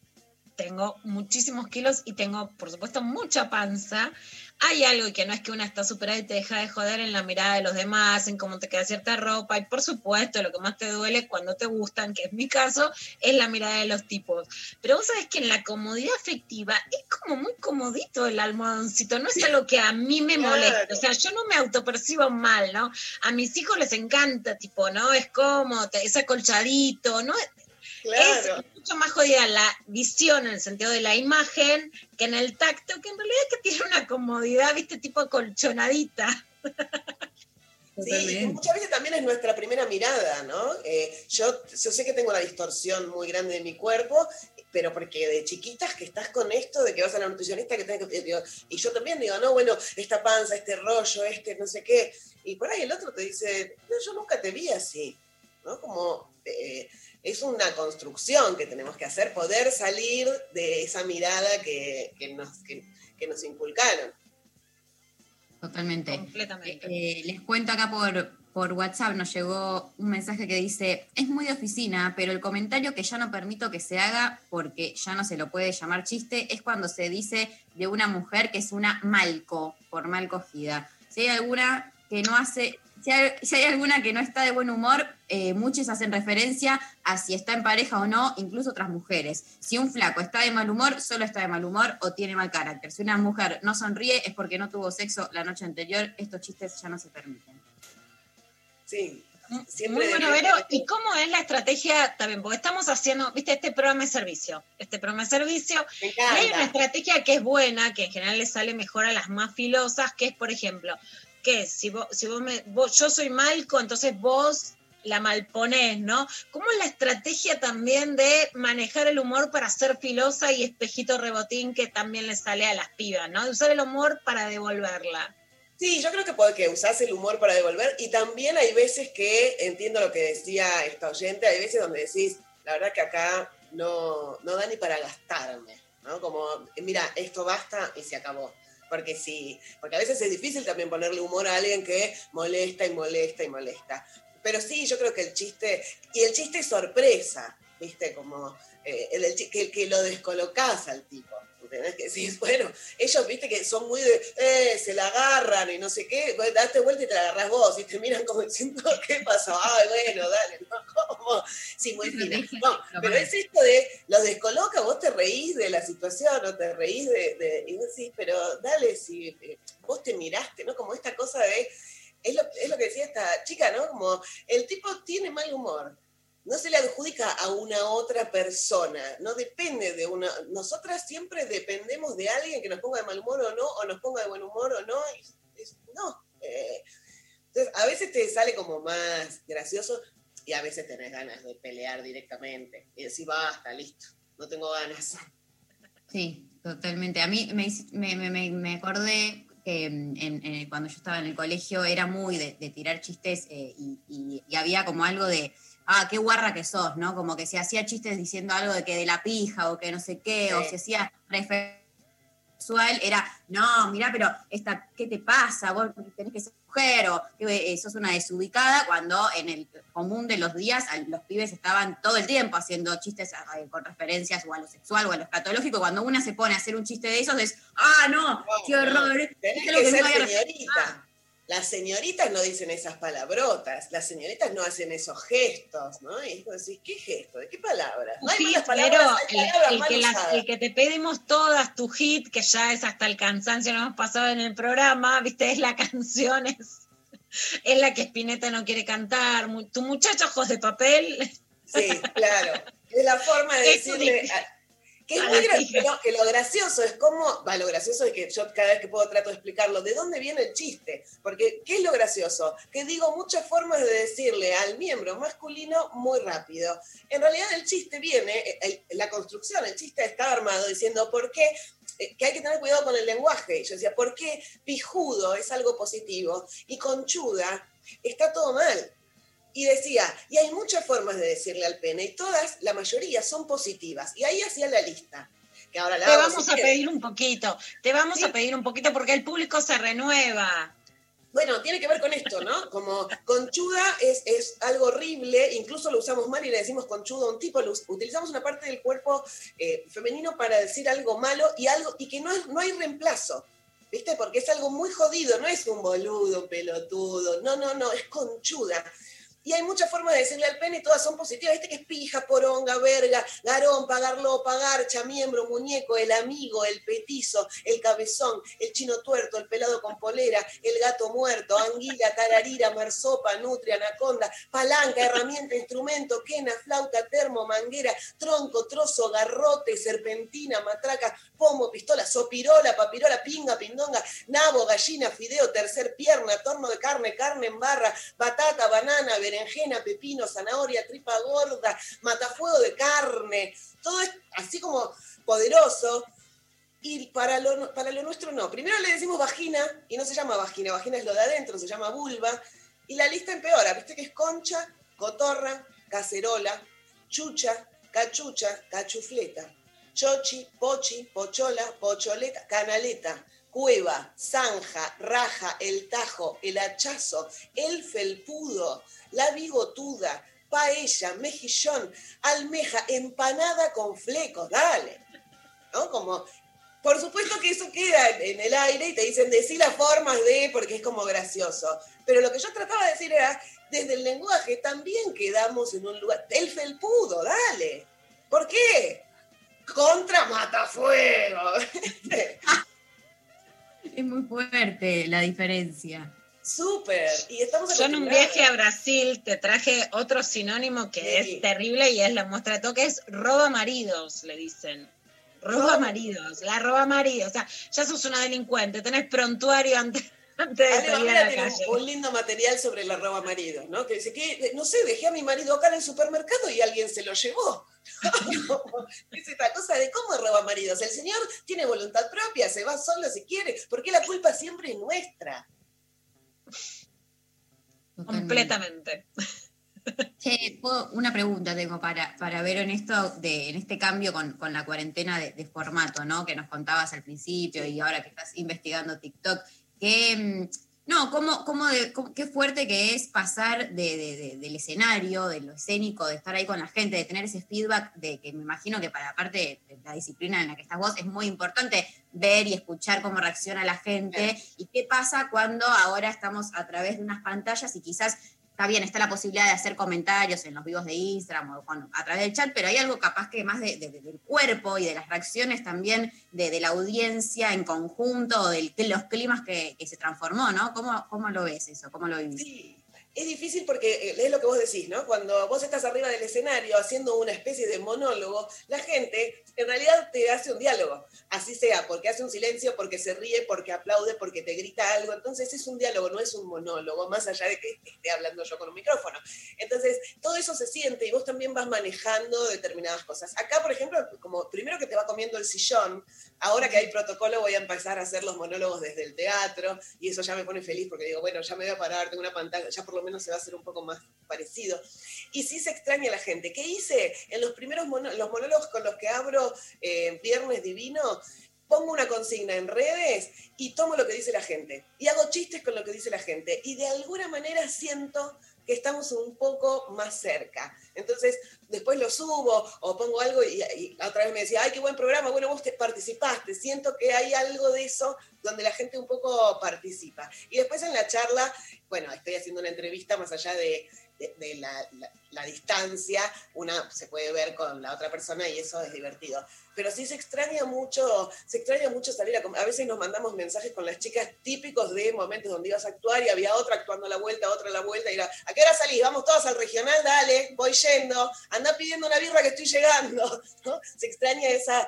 tengo muchísimos kilos y tengo, por supuesto, mucha panza. Hay algo que no es que una está superada y te deja de joder en la mirada de los demás, en cómo te queda cierta ropa. Y por supuesto, lo que más te duele cuando te gustan, que es mi caso, es la mirada de los tipos. Pero vos sabés que en la comodidad afectiva es como muy comodito el almohadoncito. No es algo que a mí me molesta. O sea, yo no me autopercibo mal, ¿no? A mis hijos les encanta, tipo, ¿no? Es cómodo, te- es acolchadito, ¿no? Claro. Es mucho más jodida la visión en el sentido de la imagen que en el tacto, que en realidad es que tiene una comodidad, viste, tipo acolchonadita. Sí, muchas veces también es nuestra primera mirada, ¿no? Eh, yo, yo sé que tengo una distorsión muy grande de mi cuerpo, pero porque de chiquitas que estás con esto, de que vas a la nutricionista, que tenés que... digo, y yo también digo, no, bueno, esta panza, este rollo, este no sé qué. Y por ahí el otro te dice, no, yo nunca te vi así. ¿no? Como eh, es una construcción que tenemos que hacer, poder salir de esa mirada que, que nos, que, que nos inculcaron. Totalmente. Completamente. Eh, les cuento acá por, por WhatsApp, nos llegó un mensaje que dice, es muy de oficina, pero el comentario que ya no permito que se haga porque ya no se lo puede llamar chiste es cuando se dice de una mujer que es una malco, por mal cogida. Si hay alguna que no hace, si hay, si hay alguna que no está de buen humor, eh, muchos hacen referencia a si está en pareja o no, incluso otras mujeres. Si un flaco está de mal humor, solo está de mal humor o tiene mal carácter. Si una mujer no sonríe es porque no tuvo sexo la noche anterior. Estos chistes ya no se permiten. Sí. Muy Siempre bueno, de- Vero. ¿Y cómo es la estrategia también? Porque estamos haciendo, viste, este programa de servicio. Este programa de servicio. Y hay una estrategia que es buena, que en general le sale mejor a las más filosas, que es, por ejemplo, que si vos, si vos me, vos- yo soy malco, entonces vos la malponés, ¿no? ¿Cómo es la estrategia también de manejar el humor para ser filosa y espejito rebotín que también le sale a las pibas, ¿no? Usar el humor para devolverla. Sí, yo creo que que usás el humor para devolver y también hay veces que, entiendo lo que decía esta oyente, hay veces donde decís, la verdad que acá no, no da ni para gastarme, ¿no? Como, mira, esto basta y se acabó. Porque sí, porque a veces es difícil también ponerle humor a alguien que molesta y molesta y molesta. Pero sí, yo creo que el chiste, y el chiste es sorpresa, ¿viste? Como eh, el, que, que lo descolocás al tipo. ¿entendés? Que decís, bueno, ellos, viste, que son muy de, eh, se la agarran y no sé qué, date vuelta y te la agarrás vos, y te miran como diciendo, ¿qué pasó? Ay, bueno, dale, no, ¿cómo? Sí, muy fina. No, pero es esto de, los descoloca, vos te reís de la situación, o te reís de, de- y vos decís, pero dale, si eh, vos te miraste, ¿no? Como esta cosa de, es lo, es lo que decía esta chica, ¿no? Como, el tipo tiene mal humor, no se le adjudica a una otra persona, no depende de una. Nosotras siempre dependemos de alguien que nos ponga de mal humor o no, o nos ponga de buen humor o no. no. eh, entonces, a veces te sale como más gracioso y a veces tenés ganas de pelear directamente y decir, basta, listo, no tengo ganas. Sí, totalmente. A mí me, me- me- me acordé que mm, en- en- cuando yo estaba en el colegio era muy de, de tirar chistes eh, y, y- y había como algo de, ah, qué guarra que sos, ¿no? Como que se hacía chistes diciendo algo de que de la pija o que no sé qué, o se hacía referencia sexual, era, no, mirá, pero esta, ¿qué te pasa? Vos tenés que ser mujer o que eh, sos una desubicada, cuando en el común de los días los pibes estaban todo el tiempo haciendo chistes eh, con referencias o a lo sexual o a lo escatológico. Cuando una se pone a hacer un chiste de esos, es, ah, no, qué horror. Tenés ¿viste lo que que ser nunca había señorita. Las señoritas no dicen esas palabrotas, las señoritas no hacen esos gestos, ¿no? Y decís, ¿qué gesto? ¿De qué palabras? No hay pero palabras, hay el, palabras el mal que las- usadas. el que te pedimos todas, tu hit, que ya es hasta el cansancio, lo hemos pasado en el programa, viste, es la canción, es, es la que Spinetta no quiere cantar, tu muchacho ojos de papel. Sí, claro. Es la forma de decirle. a- que es muy gracioso, que lo gracioso es cómo. Va, lo gracioso es que yo cada vez que puedo trato de explicarlo, ¿de dónde viene el chiste? Porque, ¿qué es lo gracioso? Que digo muchas formas de decirle al miembro masculino muy rápido. En realidad, el chiste viene, el- la construcción, el chiste está armado diciendo, ¿por qué? Eh, que hay que tener cuidado con el lenguaje. Yo decía, ¿por qué pijudo es algo positivo y conchuda está todo mal? Y decía, y hay muchas formas de decirle al pene, y todas, la mayoría, son positivas. Y ahí hacía la lista. Que ahora la Te vamos a pedir un poquito, te vamos a pedir un poquito porque el público se renueva. Bueno, tiene que ver con esto, ¿no? Como conchuda es, es algo horrible, incluso lo usamos mal y le decimos conchudo a un tipo, lo utilizamos una parte del cuerpo eh, femenino para decir algo malo y algo y que no, es- no hay reemplazo, ¿viste? Porque es algo muy jodido, no es un boludo, un pelotudo, no, no, no, es conchuda. Y hay muchas formas de decirle al pene todas son positivas. Viste que es pija, poronga, verga, garón, pagarlo, pagarcha, miembro, muñeco, el amigo, el petizo, el cabezón, el chino tuerto, el pelado con polera, el gato muerto, anguila, tararira, marsopa, nutria, anaconda, palanca, herramienta, instrumento, quena, flauta, termo, manguera, tronco, trozo, garrote, serpentina, matraca, pomo, pistola, sopirola, papirola, pinga, pindonga, nabo, gallina, fideo, tercer pierna, torno de carne, carne en barra, batata, banana, berenjena, pepino, zanahoria, tripa gorda, matafuego de carne, todo es así como poderoso. Y para lo, para lo nuestro no. Primero le decimos vagina y no se llama vagina, vagina es lo de adentro, se llama vulva. Y la lista empeora, viste que es concha, cotorra, cacerola, chucha, cachucha, cachufleta, chochi, pochi, pochola, pocholeta, canaleta, cueva, zanja, raja, el tajo, el hachazo, el felpudo, la bigotuda, paella, mejillón, almeja, empanada con flecos, dale. ¿No? Como, por supuesto que eso queda en el aire y te dicen decir las formas de, porque es como gracioso. Pero lo que yo trataba de decir era, desde el lenguaje también quedamos en un lugar, el felpudo, dale. ¿Por qué? Contra Matafuego. Es muy fuerte la diferencia. Súper. Y estamos Yo en un viaje a Brasil te traje otro sinónimo que Sí. es terrible y es la muestra de todo, que es roba maridos, le dicen. Roba maridos, la roba maridos. O sea, ya sos una delincuente, tenés prontuario antes, antes Ale tiene un- calle. un, lindo material sobre la roba marido, ¿no? Que dice que, no sé, dejé a mi marido acá en el supermercado y alguien se lo llevó. es esta cosa de cómo roba maridos. El señor tiene voluntad propia, se va solo si quiere. ¿Por qué la culpa siempre es nuestra? Completamente. Che, puedo- una pregunta tengo para, para ver en esto, de, en este cambio con, con la cuarentena de, de formato, ¿no? Que nos contabas al principio y ahora que estás investigando TikTok. Que, mm, no, ¿cómo, cómo de- cómo- qué fuerte que es pasar de- de- de- del escenario, de lo escénico, de estar ahí con la gente, de tener ese feedback, de que me imagino que para parte de la disciplina en la que estás vos es muy importante ver y escuchar cómo reacciona la gente y qué pasa cuando ahora estamos a través de unas pantallas y quizás está bien, está la posibilidad de hacer comentarios en los vivos de Instagram o con- a través del chat, pero hay algo capaz que más de- de- de- del cuerpo y de las reacciones también de, la audiencia en conjunto, o de los climas que, que se transformó, ¿no? ¿Cómo, ¿Cómo lo ves eso? ¿Cómo lo vivís? Sí, es difícil porque eh, es lo que vos decís, ¿no? Cuando vos estás arriba del escenario haciendo una especie de monólogo, la gente en realidad te hace un diálogo, así sea, porque hace un silencio, porque se ríe, porque aplaude, porque te grita algo. Entonces es un diálogo, no es un monólogo, más allá de que esté hablando yo con un micrófono. Entonces todo eso se siente y vos también vas manejando determinadas cosas. Acá, por ejemplo, como primero que te va comiendo el sillón, ahora que hay protocolo voy a empezar a hacer los monólogos desde el teatro y eso ya me pone feliz porque digo, bueno, ya me voy a parar, tengo una pantalla, ya por lo menos se va a hacer un poco más parecido. Y sí se extraña a la gente. ¿Qué hice? En los primeros los monólogos con los que abro eh, Viernes Divino, pongo una consigna en redes y tomo lo que dice la gente. Y hago chistes con lo que dice la gente. Y de alguna manera siento que estamos un poco más cerca. Entonces, después lo subo o pongo algo y, y otra vez me decía, ay, qué buen programa, bueno, vos te participaste. Siento que hay algo de eso donde la gente un poco participa. Y después en la charla, bueno, estoy haciendo una entrevista más allá de, de- la, la- distancia, una se puede ver con la otra persona y eso es divertido. Pero sí se extraña mucho, se extraña mucho salir a veces nos mandamos mensajes con las chicas típicos de momentos donde ibas a actuar y había otra actuando a la vuelta, otra a la vuelta, y era, ¿a qué hora salís? Vamos todos al regional, dale, voy yendo, anda pidiendo una birra que estoy llegando. Se extraña esa,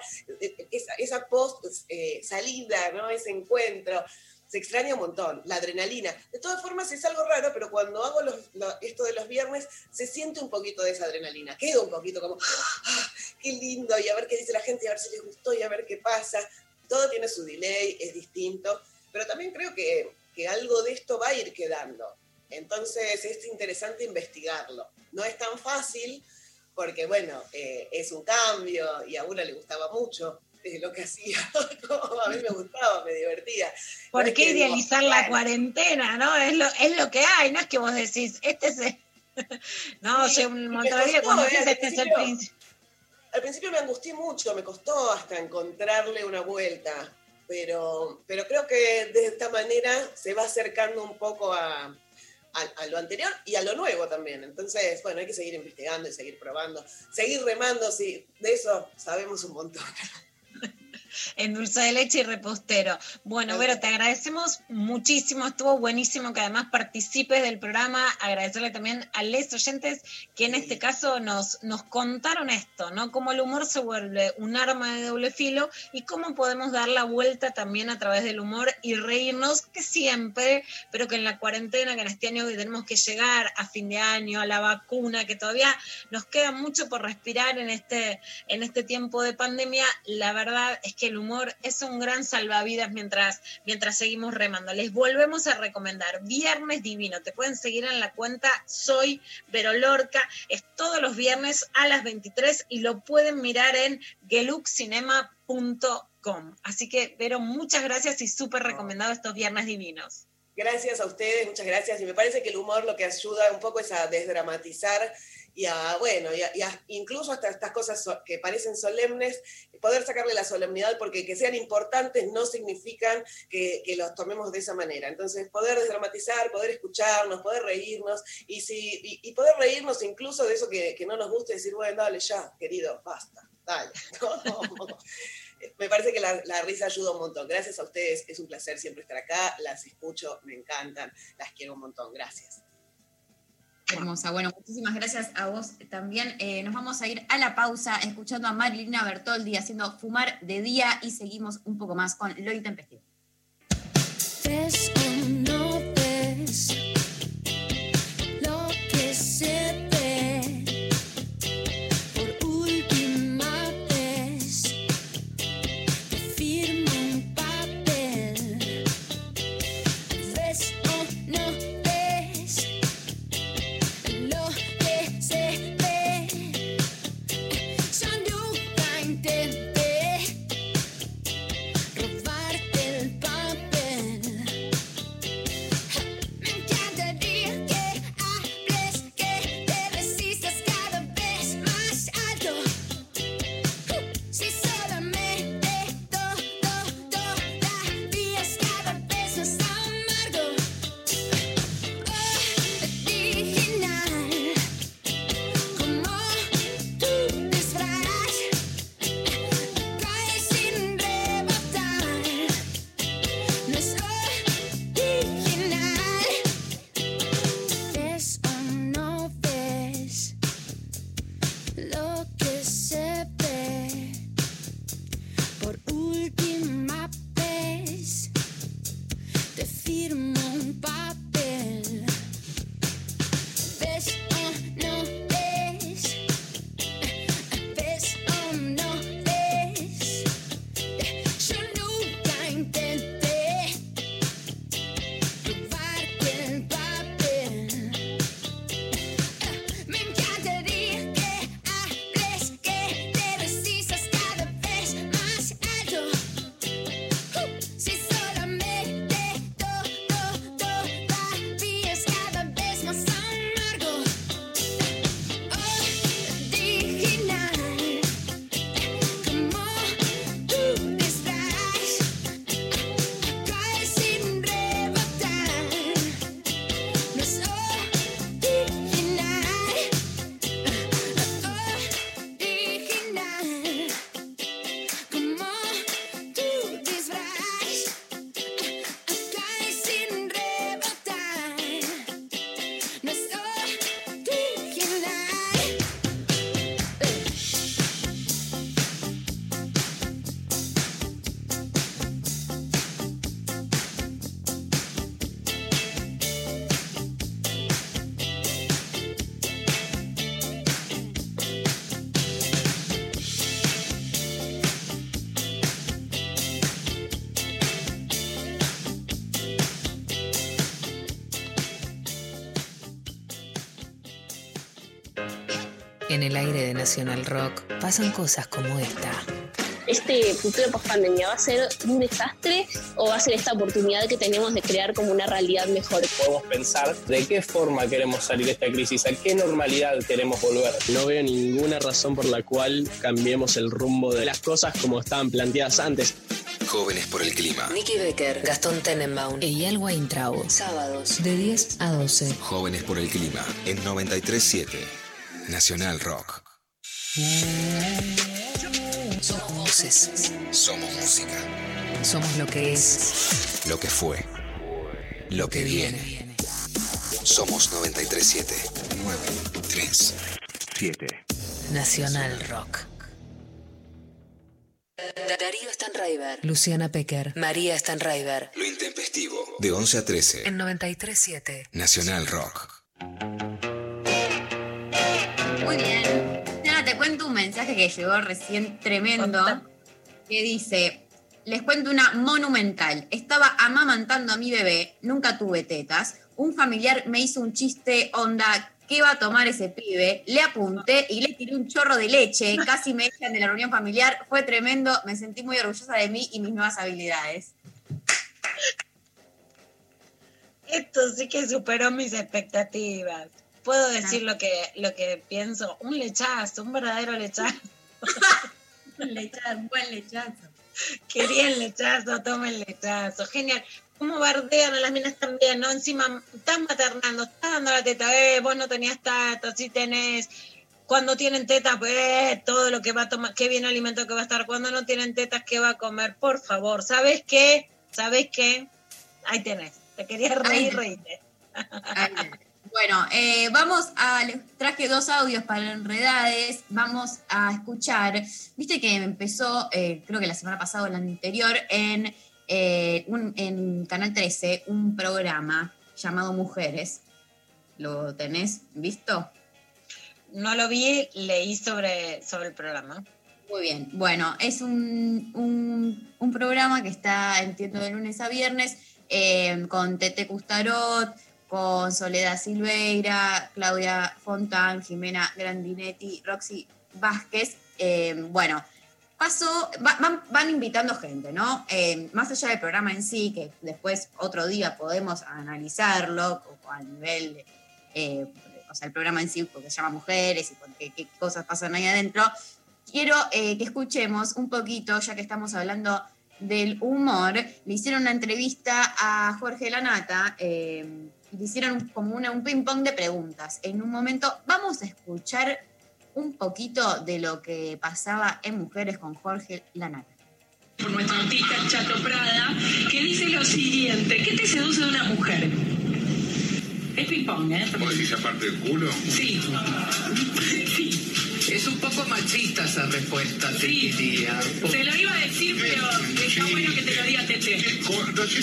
esa, esa post eh, salida, ¿no? ese encuentro. Se extraña un montón, la adrenalina. De todas formas es algo raro, pero cuando hago los- lo- esto de los viernes, se siente un poquito de esa adrenalina. Queda un poquito como, ¡ah, qué lindo! Y a ver qué dice la gente, y a ver si les gustó, y a ver qué pasa. Todo tiene su delay, es distinto, pero también creo que, que algo de esto va a ir quedando. Entonces es interesante investigarlo. No es tan fácil, porque bueno, eh, es un cambio y a una le gustaba mucho eh, lo que hacía. Como a mí me gustaba, me divertía. No ¿Por es qué digo, idealizar la cuarentena? ¿no? Es lo, es lo que hay, no es que vos decís, este es el... No, Sí, un montón de cuando eh, decís al este es el principio. príncipe. Al principio me angustié mucho, me costó hasta encontrarle una vuelta, pero, pero creo que de esta manera se va acercando un poco a, a, a lo anterior y a lo nuevo también. Entonces, bueno, hay que seguir investigando y seguir probando, seguir remando, sí, de eso sabemos un montón. en dulce de leche y repostero. Bueno, Vero, te agradecemos muchísimo, estuvo buenísimo que además participes del programa, agradecerle también a los oyentes que en este caso nos, nos contaron esto, ¿no? Cómo el humor se vuelve un arma de doble filo y cómo podemos dar la vuelta también a través del humor y reírnos, que siempre, pero que en la cuarentena, que en este año que tenemos que llegar a fin de año, a la vacuna, que todavía nos queda mucho por respirar en este, en este tiempo de pandemia, la verdad es que el humor es un gran salvavidas mientras, mientras seguimos remando. Les volvemos a recomendar Viernes Divino. Te pueden seguir en la cuenta Soy Vero Lorca. Es todos los viernes a las 23 y lo pueden mirar en geluxcinema.com. Así que, Vero, muchas gracias y súper recomendado estos Viernes Divinos. Gracias a ustedes, muchas gracias. Y me parece que el humor lo que ayuda un poco es a desdramatizar y a, bueno, y, a- incluso hasta estas cosas so- que parecen solemnes, poder sacarle la solemnidad porque que sean importantes no significan que, que los tomemos de esa manera. Entonces, poder desdramatizar, poder escucharnos, poder reírnos y, si, y, poder reírnos incluso de eso que, que no nos gusta y decir, bueno, dale ya, querido, basta, dale. Me parece que la risa ayuda un montón. Gracias a ustedes, es un placer siempre estar acá, las escucho, me encantan, las quiero un montón. Gracias. Hermosa. Bueno, muchísimas gracias a vos también. Eh, nos vamos a ir a la pausa escuchando a Marilina Bertoldi haciendo Fumar de Día y seguimos un poco más con Lo Intempestivo. En el aire de Nacional Rock pasan cosas como esta. ¿Este futuro post pandemia va a ser un desastre o va a ser esta oportunidad que tenemos de crear como una realidad mejor? Podemos pensar de qué forma queremos salir de esta crisis, a qué normalidad queremos volver. No veo ninguna razón por la cual cambiemos el rumbo de las cosas como estaban planteadas antes. Jóvenes por el clima. Nicky Becker, Gastón Tenenbaum e Eyal Weintraub. Sábados de 10 a 12. Jóvenes por el clima. En 937. Nacional Rock. Somos voces. Somos música. Somos lo que es. Lo que fue. Lo que viene. Somos 937. 937. Nacional Rock. Darío Stanraiver. Luciana Pecker. María Stanraiver. Lo intempestivo. De 11 a 13. En 937. Nacional Rock. Muy bien. Nada, te cuento un mensaje que llegó recién tremendo. Que dice: Les cuento una monumental. Estaba amamantando a mi bebé, nunca tuve tetas. Un familiar me hizo un chiste onda. ¿Qué va a tomar ese pibe? Le apunté y le tiré un chorro de leche. Casi me echan de la reunión familiar. Fue tremendo. Me sentí muy orgullosa de mí y mis nuevas habilidades. Esto sí que superó mis expectativas. Puedo decir lo que, lo que pienso. Un lechazo, un verdadero lechazo. Un lechazo, un buen lechazo. Quería el lechazo, toma el lechazo. Genial. ¿Cómo bardean a las minas también, no? Encima, estás maternando, estás dando la teta, eh, vos no tenías tata, sí tenés. Cuando tienen tetas, pues todo lo que va a tomar, qué bien alimento que va a estar. Cuando no tienen tetas, ¿qué va a comer? Por favor, ¿sabes qué? ¿Sabes qué? Ahí tenés. Te quería reír, reíte. Bueno, eh, vamos a. Traje dos audios para Enredades. Vamos a escuchar. Viste que empezó, eh, creo que la semana pasada o la anterior, en, eh, un- en Canal 13, un programa llamado Mujeres. ¿Lo tenés visto? No lo vi, leí sobre, sobre el programa. Muy bien. Bueno, es un, un- un programa que está, entiendo, de lunes a viernes, eh, con Tete Custarot, con Soledad Silveira, Claudia Fontán, Jimena Grandinetti, Roxy Vázquez. Eh, bueno, pasó, va- van, invitando gente, ¿no? Eh, más allá del programa en sí, que después otro día podemos analizarlo a nivel, eh, o sea, el programa en sí, porque se llama Mujeres y qué cosas pasan ahí adentro. Quiero eh, que escuchemos un poquito, ya que estamos hablando del humor, le hicieron una entrevista a Jorge Lanata, hicieron como una- un ping-pong de preguntas. En un momento vamos a escuchar un poquito de lo que pasaba en Mujeres con Jorge Lanata. por nuestro artista Chato Prada, que dice lo siguiente, ¿qué te seduce de una mujer? Es ping-pong, ¿eh? ¿Vos decís aparte del culo? Sí. Es un poco machista esa respuesta, diría. Te lo iba a decir, pero está bueno que te lo diga Tete.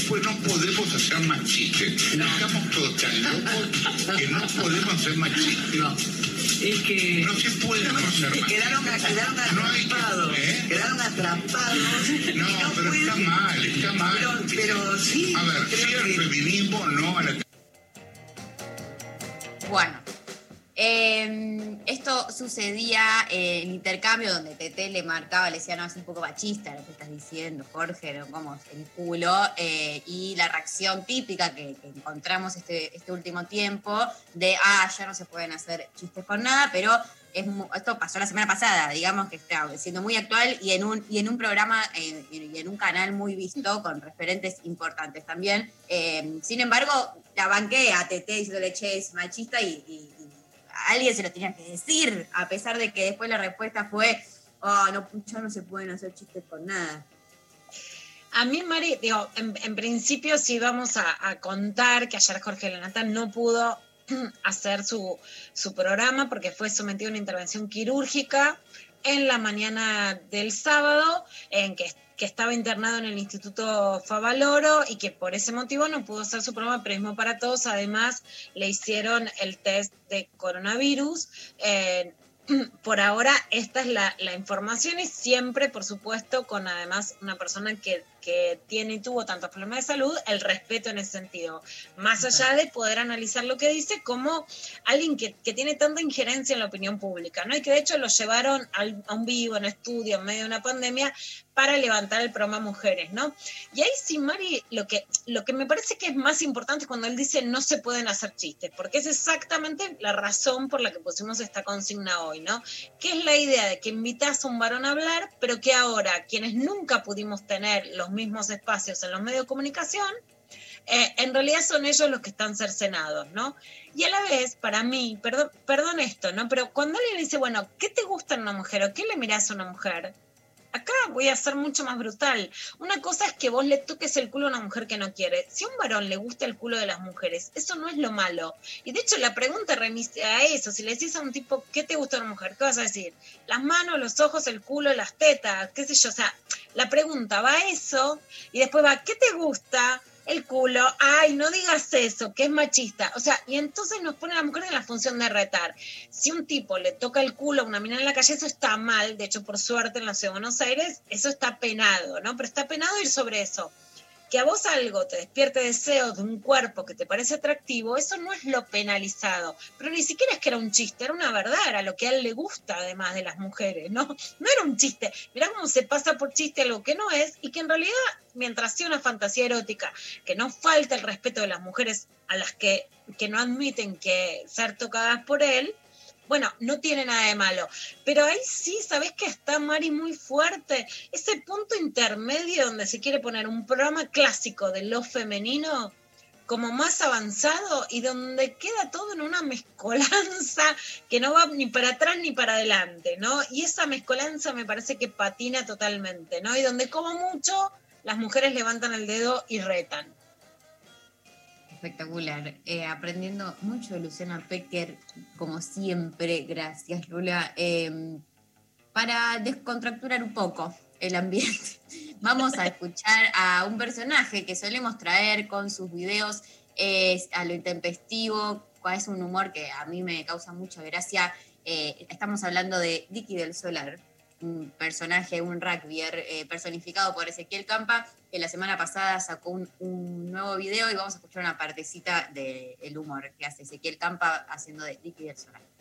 Pues no podemos hacer más chistes. Estamos todos tan locos que no podemos hacer más chistes. No. Es que. No se puede no hacer más Quedaron, quedaron atrapados. Quedaron atrapados. No, pero está mal, está mal. Pero, pero sí. A ver, sí al feminismo, no a la Bueno, eh, esto sucedía eh, en intercambio donde Tete le marcaba, le decía, no, es un poco machista lo que estás diciendo, Jorge, ¿no? como el culo, eh, y la reacción típica que, encontramos este, este último tiempo de, ah, ya no se pueden hacer chistes con nada, pero es esto pasó la semana pasada, digamos que está siendo muy actual y en un, y en un programa y en un canal muy visto con referentes importantes también. Eh, sin embargo, la banqué a Tete diciéndole, che, es machista y alguien se lo tenía que decir, a pesar de que después la respuesta fue, oh, no, ya no se pueden hacer chistes con nada. A mí, Mari, digo, en, en principio sí vamos a, a contar que ayer Jorge Lanata no pudo hacer su, su programa porque fue sometido a una intervención quirúrgica en la mañana del sábado, en que, que estaba internado en el Instituto Favaloro y que por ese motivo no pudo hacer su programa Periodismo para Todos. Además, le hicieron el test de coronavirus. Eh, por ahora esta es la, la información y siempre, por supuesto, con además una persona que, que tiene y tuvo tantos problemas de salud, el respeto en ese sentido. Más allá de poder analizar lo que dice como alguien que, que tiene tanta injerencia en la opinión pública, ¿no? Y que de hecho lo llevaron al- a un vivo, en estudio, en medio de una pandemia, para levantar el programa Mujeres, ¿no? Y ahí sí, Mari, lo que, lo que me parece que es más importante es cuando él dice no se pueden hacer chistes, porque es exactamente la razón por la que pusimos esta consigna hoy, ¿no? Que es la idea de que invitas a un varón a hablar, pero que ahora quienes nunca pudimos tener los mismos espacios en los medios de comunicación, eh, en realidad son ellos los que están cercenados, ¿no? Y a la vez, para mí, perdón, perdón esto, ¿no? Pero cuando alguien dice, bueno, ¿qué te gusta en una mujer o qué le mirás a una mujer? Acá voy a ser mucho más brutal. Una cosa es que vos le toques el culo a una mujer que no quiere. Si a un varón le gusta el culo de las mujeres, eso no es lo malo. Y de hecho la pregunta remite a eso. Si le decís a un tipo, ¿qué te gusta de una mujer? ¿Qué vas a decir? Las manos, los ojos, el culo, las tetas, qué sé yo. O sea, la pregunta va a eso y después va, ¿qué te gusta? El culo, ay, no digas eso, que es machista. O sea, y entonces nos pone a la mujer en la función de retar. Si un tipo le toca el culo a una mina en la calle, eso está mal. De hecho, por suerte en la ciudad de Buenos Aires, eso está penado, ¿no? Pero está penado ir sobre eso. Que a vos algo te despierte deseos de un cuerpo que te parece atractivo, eso no es lo penalizado. Pero ni siquiera es que era un chiste, era una verdad, era lo que a él le gusta además de las mujeres, ¿no? No era un chiste. Mirá cómo se pasa por chiste algo que no es y que en realidad mientras sea una fantasía erótica, que no falta el respeto de las mujeres a las que, que no admiten que ser tocadas por él, bueno, no tiene nada de malo. Pero ahí sí, ¿sabés que está Mari muy fuerte? Ese punto intermedio donde se quiere poner un programa clásico de lo femenino como más avanzado y donde queda todo en una mezcolanza que no va ni para atrás ni para adelante, ¿no? Y esa mezcolanza me parece que patina totalmente, ¿no? Y donde como mucho las mujeres levantan el dedo y retan. Espectacular. Eh, aprendiendo mucho de Luciana Pecker, como siempre. Gracias, Lula. Eh, para descontracturar un poco el ambiente, vamos a escuchar a un personaje que solemos traer con sus videos a lo intempestivo, es un humor que a mí me causa mucha gracia. Eh, estamos hablando de Dicky del Solar, un personaje, un rugbyer eh, personificado por Ezequiel Campa, que la semana pasada sacó un, un nuevo video y vamos a escuchar una partecita del humor que hace Ezequiel Campa haciendo de Dicky del.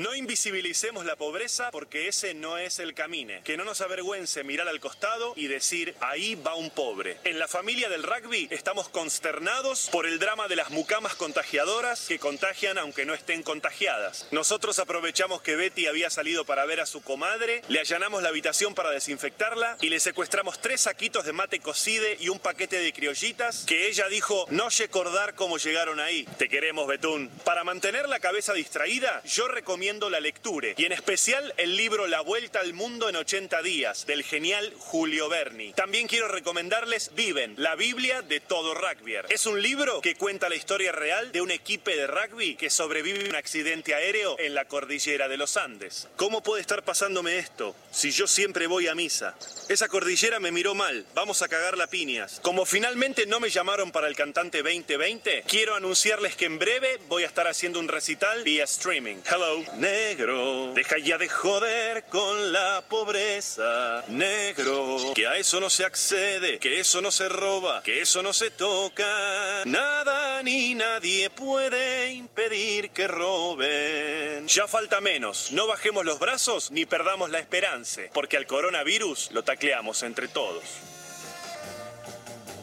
No invisibilicemos la pobreza porque ese no es el camino. Que no nos avergüence mirar al costado y decir, ahí va un pobre. En la familia del rugby estamos consternados por el drama de las mucamas contagiadoras que contagian aunque no estén contagiadas. Nosotros aprovechamos que Betty había salido para ver a su comadre, le allanamos la habitación para desinfectarla y le secuestramos tres saquitos de mate cocide y un paquete de criollitas que ella dijo, no recordar cómo llegaron ahí. Te queremos, Betún. Para mantener la cabeza distraída, yo recomiendo la lectura y en especial el libro La Vuelta al Mundo en 80 días del genial Julio Berni. También quiero recomendarles Viven, la Biblia de todo rugbyer. Es un libro que cuenta la historia real de un equipo de rugby que sobrevive a un accidente aéreo en la cordillera de los Andes. ¿Cómo puede estar pasándome esto si yo siempre voy a misa? Esa cordillera me miró mal, vamos a cagar la piñas. Como finalmente no me llamaron para el cantante 2020, quiero anunciarles que en breve voy a estar haciendo un recital vía streaming. Hello, negro, deja ya de joder con la pobreza, negro, que a eso no se accede, que eso no se roba, que eso no se toca. Nada ni nadie puede impedir que roben. Ya falta menos, no bajemos los brazos ni perdamos la esperanza, porque al coronavirus lo tacleamos entre todos.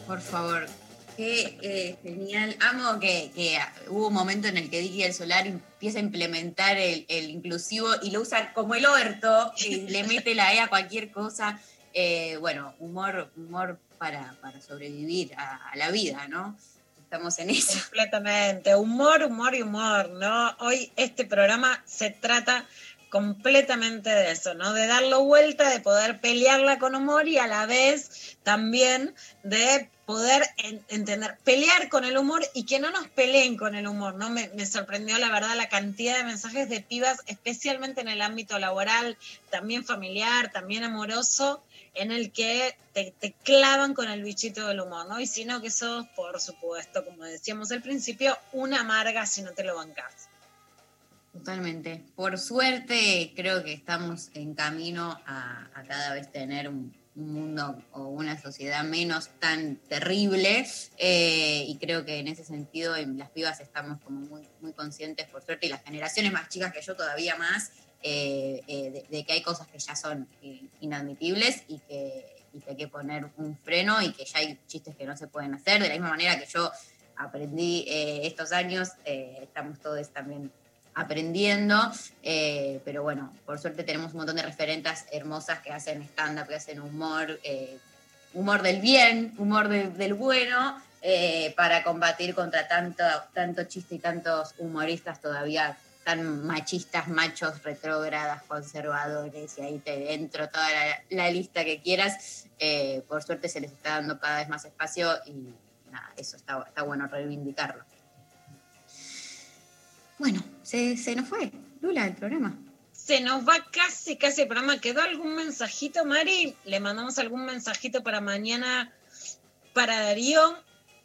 Por favor, qué eh, genial. Amo que, hubo un momento en el que Dicky del Solar empieza a implementar el, el inclusivo y lo usa como el orto, y le mete la E a cualquier cosa. Eh, bueno, humor, humor para, para sobrevivir a, a la vida, ¿no? Estamos en eso. Completamente. Humor, humor y humor, ¿no? Hoy este programa se trata completamente de eso, ¿no? De darlo vuelta, de poder pelearla con humor y a la vez también de poder en- entender, pelear con el humor y que no nos peleen con el humor, ¿no? Me, me sorprendió la verdad la cantidad de mensajes de pibas, especialmente en el ámbito laboral, también familiar, también amoroso, en el que te, te clavan con el bichito del humor, ¿no? Y si no, que sos, por supuesto, como decíamos al principio, una amarga si no te lo bancas. Totalmente. Por suerte, creo que estamos en camino a, a cada vez tener un, un mundo o una sociedad menos tan terrible. eh, y creo que en ese sentido, en las pibas estamos como muy, muy conscientes, por suerte, y las generaciones más chicas que yo todavía más, eh, eh, de, que hay cosas que ya son inadmitibles y que, hay que poner un freno y que ya hay chistes que no se pueden hacer. De la misma manera que yo aprendí estos años, estamos todos también aprendiendo, eh, pero bueno, por suerte tenemos un montón de referentes hermosas que hacen stand-up, que hacen humor, eh, humor del bien, humor de- del bueno, eh, para combatir contra tanto, tanto chiste y tantos humoristas todavía tan machistas, machos, retrógradas, conservadores, y ahí te entro toda la, lista que quieras. Por suerte se les está dando cada vez más espacio y nada, eso está, está bueno reivindicarlo. Bueno, se, se nos fue, Lula, el programa. Se nos va casi, casi el programa. ¿Quedó algún mensajito, Mari? Le mandamos algún mensajito para mañana para Darío.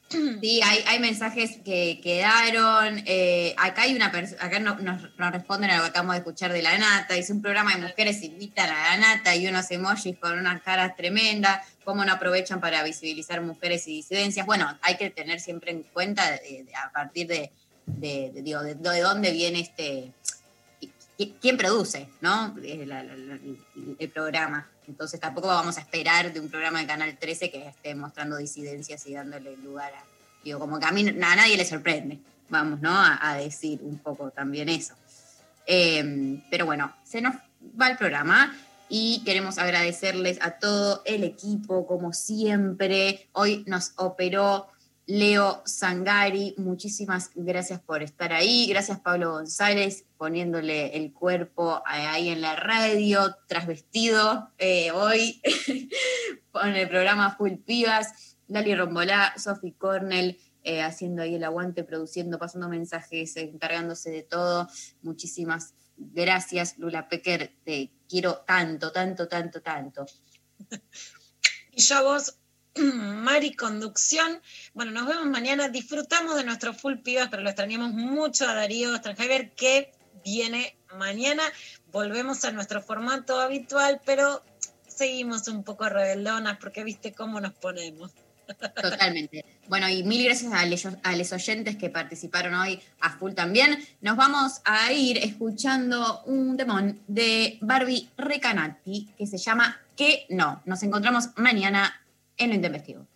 Sí, hay, hay mensajes que quedaron. eh, acá hay una persona, acá no- nos, nos responden a lo que acabamos de escuchar de la nata. Dice un programa de mujeres invitan a la nata y unos emojis con unas caras tremendas. ¿Cómo no aprovechan para visibilizar mujeres y disidencias? Bueno, hay que tener siempre en cuenta de- de- a partir de, de, de- de- de dónde viene este. qui- ¿Quién produce, no? El programa. Entonces tampoco vamos a esperar de un programa de Canal 13 que esté mostrando disidencias y dándole lugar a. Digo, como que a mí a nadie le sorprende, vamos, ¿no? A, decir un poco también eso. Eh, pero bueno, se nos va el programa y queremos agradecerles a todo el equipo, como siempre. Hoy nos operó Leo Sangari, muchísimas gracias por estar ahí. Gracias Pablo González poniéndole el cuerpo ahí en la radio, trasvestido eh, hoy con el programa Full Pibas. Lali Rombolá, Sophie Cornell, eh, haciendo ahí el aguante, produciendo, pasando mensajes, encargándose de todo. Muchísimas gracias, Lula Pecker. Te quiero tanto, tanto, tanto, tanto. Y yo vos, Mari Conducción. Bueno, nos vemos mañana. Disfrutamos de nuestro full pibas, pero lo extrañamos mucho a Darío Stranjaver, que viene mañana. Volvemos a nuestro formato habitual, pero seguimos un poco rebeldonas porque viste cómo nos ponemos. Totalmente. Bueno, y mil gracias a a los oyentes que participaron hoy a full también. Nos vamos a ir escuchando un temón de Barbie Recanati que se llama Que no. Nos encontramos mañana en lo intempestivo.